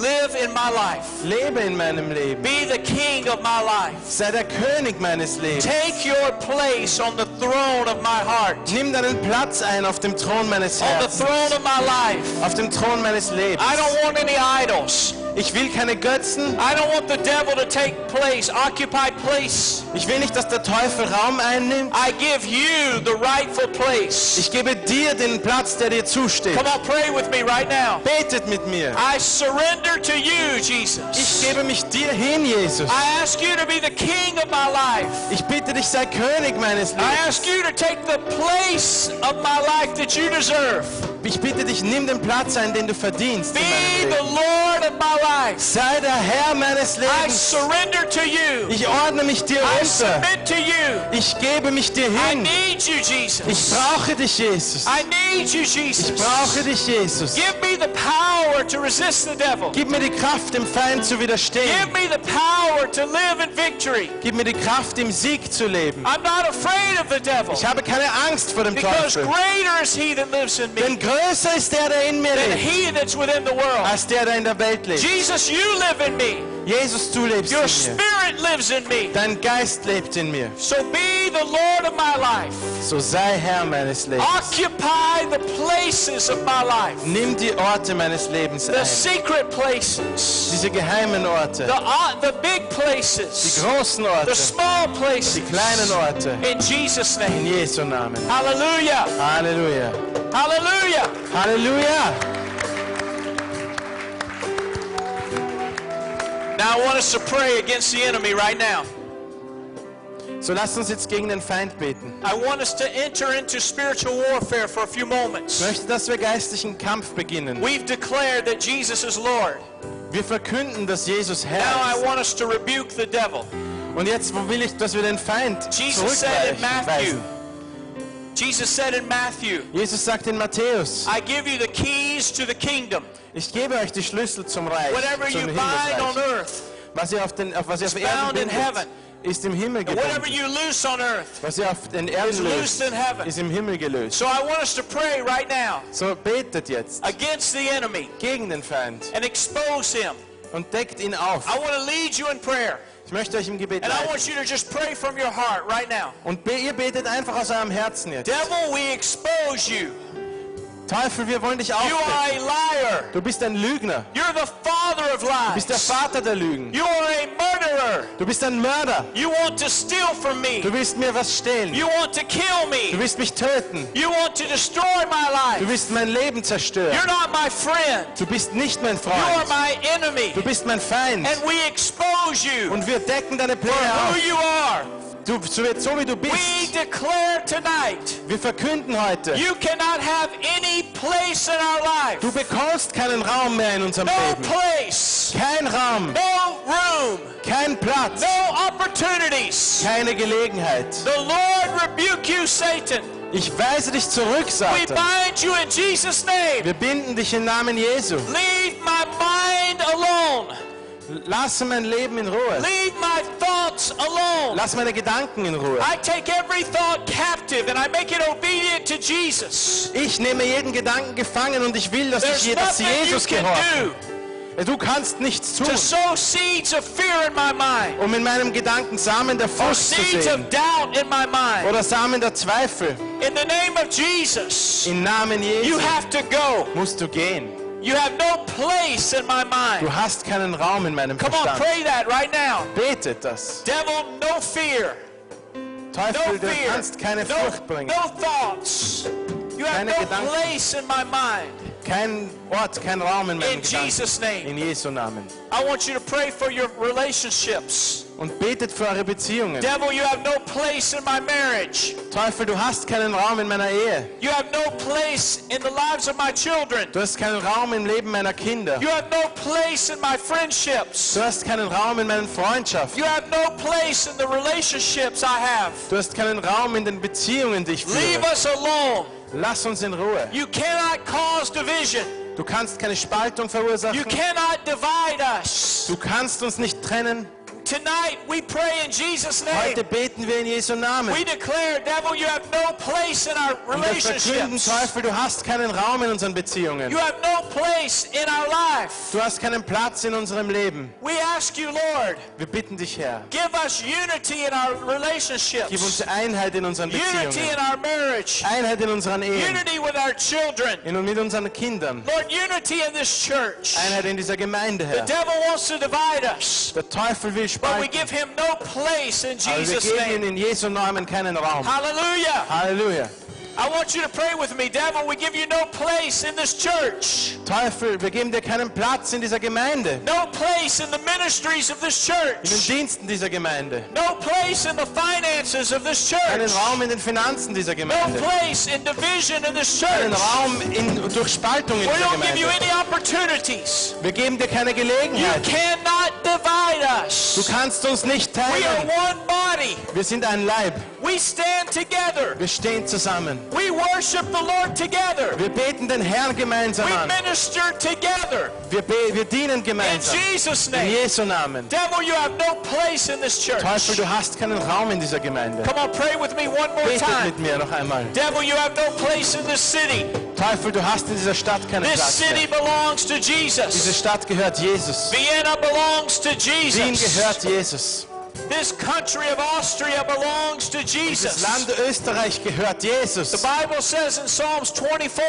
live in my life. lebe in meinem Leben. Be the king of my life. Sei der König meines Lebens. Take your place on the throne of my heart, Nimm deinen Platz ein auf dem Thron meines Herzens. on the throne of my life. Auf dem Thron meines Lebens. I don't want any idols. Ich will keine Götzen. I don't want the devil to take place, occupy place. Ich will nicht, dass der Teufel Raum einnimmt. I give you the rightful place. Ich gebe dir den Platz, der dir zusteht. Come on, pray with me right now. Betet mit mir. I surrender to you, Ich Jesus. gebe mich dir hin, Jesus. I ask you to be the king of my life. Ich bitte dich, sei König meines I Lebens. ask you to take the place of my life that you deserve. Ich bitte dich, nimm den Platz ein, den du verdienst Be the. Lord of my life. Sei der Herr meines I Lebens. surrender to you. Ich ordne mich dir I unter. submit to you. Ich gebe mich dir I hin. need you, Ich Jesus. brauche dich, Jesus. I need you, Ich Jesus. brauche dich, Jesus. Give me the power to resist the devil. Gib mir die Kraft, dem Feind zu Give widerstehen. me the power to live in victory. Gib mir die Kraft, im Sieg zu leben. I'm not afraid of the devil Ich habe keine Angst vor dem because Teufel. greater is he that lives in me Denn größer ist der, der in mir lebt, he that's within the world. als der, der in der Welt lebt. Jesus, you live in me. Jesus, du lebst Your in mir. spirit lives in me. Dein Geist lebt in mir. So be the Lord of my life. So sei Herr meines Lebens. Occupy the places of my life. Nimm die Orte meines Lebens The ein. secret places. Diese geheimen Orte. The, uh, the big Die places. großen The small places. Die kleinen Orte. In Jesus' name. In. Jesu Namen. Hallelujah. Hallelujah. Hallelujah. Halleluja. Now I want us to pray against the enemy right now. So lasst uns jetzt gegen den Feind beten. I want us to enter into spiritual warfare for a few moments. Ich möchte, dass wir geistlichen Kampf beginnen. We've declared that Jesus is Lord. Wir verkünden, dass Jesus Now Herr I want us to rebuke the devil. Und jetzt will ich, dass wir den Feind Jesus said in Matthew. Jesus said in Matthew, Jesus sagt in Matthäus, I give you the keys to the kingdom. ich gebe euch die Schlüssel zum Reich, Whatever zum you bind on earth, Was ihr auf, den, auf was ihr auf is Erden bindet, heaven. ist im Himmel whatever you loose on earth Was ihr auf den is Erden löst, in heaven. ist im Himmel gelöst. So I want us to pray right now So betet jetzt against the enemy gegen den Feind and expose him. und deckt ihn auf. I want to lead you in prayer. Ich möchte euch im Gebet And I leiten. want you to just pray from your heart right now. Und ihr betet einfach aus eurem Herzen jetzt. Devil, we expose you. Teufel, wir wollen dich You are aufdecken. a liar. Du bist ein Lügner. You're the father of Du bist der. Vater der Lügen. You are a murderer. Du bist ein Mörder. You want to steal from me. Du willst mir was stehlen. You want to kill Du willst mich töten. You want to destroy my Du willst mein Leben zerstören. You're not my friend. Du bist nicht mein You are Freund. my enemy. Du bist mein Feind. And we expose you Und wir decken deine Pläne auf. Du, so, so wie du We bist. declare tonight Wir verkünden heute, you cannot have any place in our life. du bekommst keinen Raum mehr in unserem No Leben. place. Kein Raum, No room. kein Platz, No opportunities. keine Gelegenheit. The Lord rebuke you, Satan. Ich weise dich zurück, We Satan. bind you in Jesus' name. Wir binden dich im Namen Jesu. Leave my mind alone. Lass mein Leben in Ruhe. Leave my thoughts alone. Lass meine Gedanken in Ruhe. I take every thought captive and I make it obedient to Jesus. Ich nehme jeden Gedanken gefangen und ich will, dass There's ich dass nothing you Jesus gehorche. do Du kannst nichts tun, to sow seeds of fear in my mind um in meinem Gedanken Samen der Furcht zu sehen oder Samen der Zweifel. In the name of Jesus, Im Namen you Jesu have to go. musst du gehen. You have no place in my mind. Du hast keinen Raum in meinem Come on, pray that right now. Betet das. Devil, no fear. No Teufel, du fear. kannst keine No, Furcht bringen. no thoughts. You have Keine no Gedanken. place in my mind. Kein Ort, kein Raum in meinem In Gedanken. Jesus' name. In Jesu Namen. I want you to pray for your relationships. Und betet für eure Beziehungen. Devil, you have no place in my marriage. Teufel, du hast keinen Raum in meiner Ehe. You have no place in the lives of my children. Du hast keinen Raum im Leben meiner Kinder. You have no place in my friendships. Du hast keinen Raum in meinen Freundschaften. You have no place in the relationships I have. Du hast keinen Raum in den Beziehungen, die ich Leave führe. us alone. Lass uns in Ruhe. You cannot cause division. Du kannst keine Spaltung You verursachen. cannot divide us. Du kannst uns nicht trennen. Tonight we pray in Jesus' name. Heute beten wir in Jesu Namen. We declare, devil, you have no place in our Und wir verkünden, relationships. Teufel, du hast keinen Raum in unseren Beziehungen. You have no place in our life. Du hast keinen Platz in unserem Leben. We ask you, Lord, Wir bitten dich, Herr. give us unity in our relationships. Gib uns relationships, Einheit in unseren Beziehungen. unity in our marriage, Einheit in unseren Ehen. unity with our children. In mit unseren Kindern. Lord, unity in this church. Einheit in dieser Gemeinde, The devil wants to divide us, Der Teufel will but we give him no place in Aber wir Jesus' geben ihm name. in Jesu Namen keinen Raum. Hallelujah. Halleluja. I want you to pray with me. Devil, we give you no place in this church. Teufel, wir geben dir keinen Platz in dieser Gemeinde, No place in the ministries of this in den church. Diensten dieser Gemeinde, No place in the finances of this keinen church. Raum in den Finanzen dieser No Gemeinde, place in division in this keinen church. Raum in, durch Spaltung in We dieser don't give you Gemeinde. any opportunities. Wir geben dir keine You Gelegenheit. cannot divide Du us. kannst uns nicht We are teilen. one body. Wir sind ein Leib. We stand together. Wir stehen zusammen. We worship the Lord together. Wir beten den Herrn gemeinsam We an. minister together. Wir, wir dienen In gemeinsam. Jesus' In name. Jesu Namen. Devil, you have no place in this church. Teufel, du hast keinen Raum in dieser Gemeinde. Come on, pray with me one more Betet time. mit mir noch einmal. Devil, you have no place in this city. Teufel, du hast in dieser Stadt keinen This Platz city belongs to Jesus. Diese Jesus. Stadt gehört Jesus. Vienna belongs to Jesus. Wien Jesus. gehört Jesus. This country of Austria belongs to Das Jesus. Land Österreich gehört The Jesus. Bible says in Psalms 24,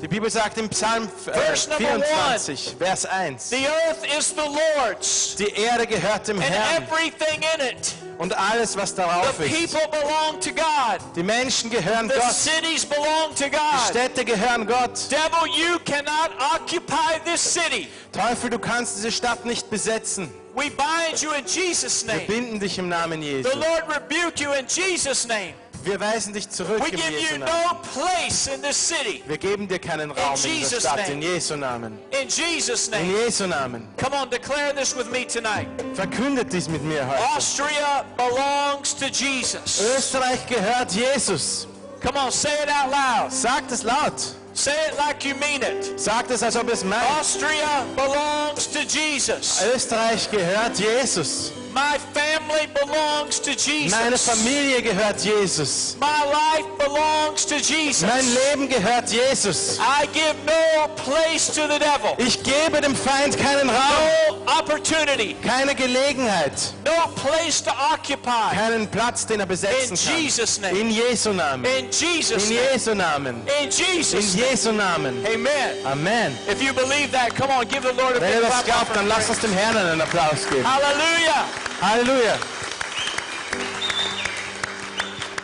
Die Bibel sagt im Psalm äh, Verse number 24, Vers 1. the earth is the Lord's Die Erde gehört dem and Herrn everything in it. und alles, was The darauf ist. people belong to God. Die Menschen gehören The Gott. cities belong to Die God. Städte gehören Gott. Devil, you cannot occupy this city. Teufel, du kannst diese Stadt nicht besetzen. We bind you in Jesus' Wir name. binden dich im Namen Jesu. The Lord rebuke you in Jesus' name. Wir weisen dich zurück We im give Jesu Namen. no place in this city. Wir geben dir keinen Raum in dieser Jesus' Stadt. name. In Jesu Namen. In Jesus' In name. Jesu Namen. Come on, declare this with me tonight. Verkündet dies mit mir heute. Austria belongs to Jesus. Österreich gehört Jesus. Come on, say it out loud. Sagt es laut. Say it like you mean it. Sagt es, als ob es meint. Austria belongs to Jesus. Österreich gehört Jesus. My family belongs to Meine Jesus. Familie gehört Jesus. My life belongs to Jesus. Mein Leben gehört Jesus. I give no place to the devil. Ich gebe dem Feind keinen Raum, No opportunity. keine Gelegenheit, No place to occupy. keinen Platz, den er besetzen In kann. Jesus' name. In Jesu Namen. In Jesus' In. Jesu Namen. In In Jesus' name. Jesu Namen. Amen. Amen. If you believe that, come on, give the Lord a Wenn ihr big das clap glaubt, dann lasst uns dem Herrn einen Applaus geben. Hallelujah. Halleluja.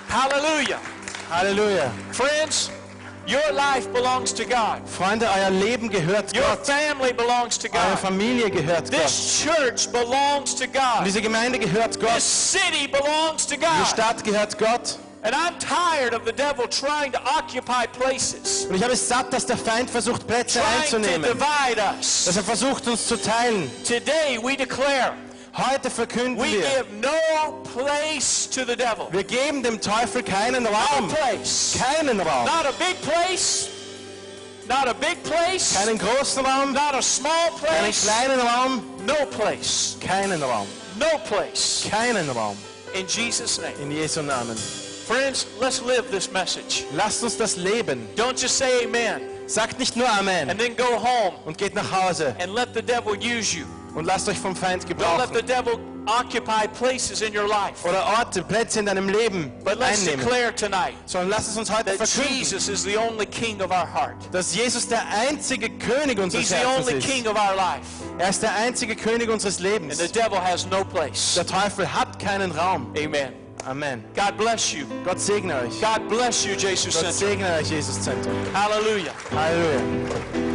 Hallelujah. Hallelujah. Friends, your life belongs to God. Freunde, euer Leben gehört Your Gott. family belongs to God. Eure. Familie gehört Gott. This church belongs to God. Diese Gemeinde gehört Gott. This city belongs to God. Die. Stadt gehört Gott. And I'm tired of the devil trying to occupy places, Und ich habe es satt, dass der Feind versucht, Plätze trying to einzunehmen. divide us. Dass er versucht, uns zu teilen. Today we declare Heute verkünden we wir, give no place to the devil. wir geben dem Teufel keinen No Raum. place. Keinen Raum. Not a big place. Not a big place. Keinen großen Raum. Not a small Keinen place. kleinen Raum. No place. Keinen Raum. No place. Keinen Raum. In Jesus' name. In Jesu Namen. Friends, let's live this message. Lasst uns das leben. Don't just say amen Sagt nicht nur Amen and then go home und geht nach Hause and let the devil use you. Und lasst euch vom Feind Don't let the gebrauchen. devil occupy places in your life. Oder Orte, Plätze in deinem Leben But let's einnehmen. declare tonight Sondern lasst es uns heute that verkünden, Jesus is the only king of our heart. dass Jesus der einzige König unseres He's the Herzens only ist. king of our life. Er ist der einzige König unseres And Lebens. the devil has no place. Der Teufel hat keinen Raum. Amen. Amen. God bless you. Gott segne euch. God bless you, Jesus Gott Center. segne euch, Jesus Zentrum. Hallelujah. Halleluja.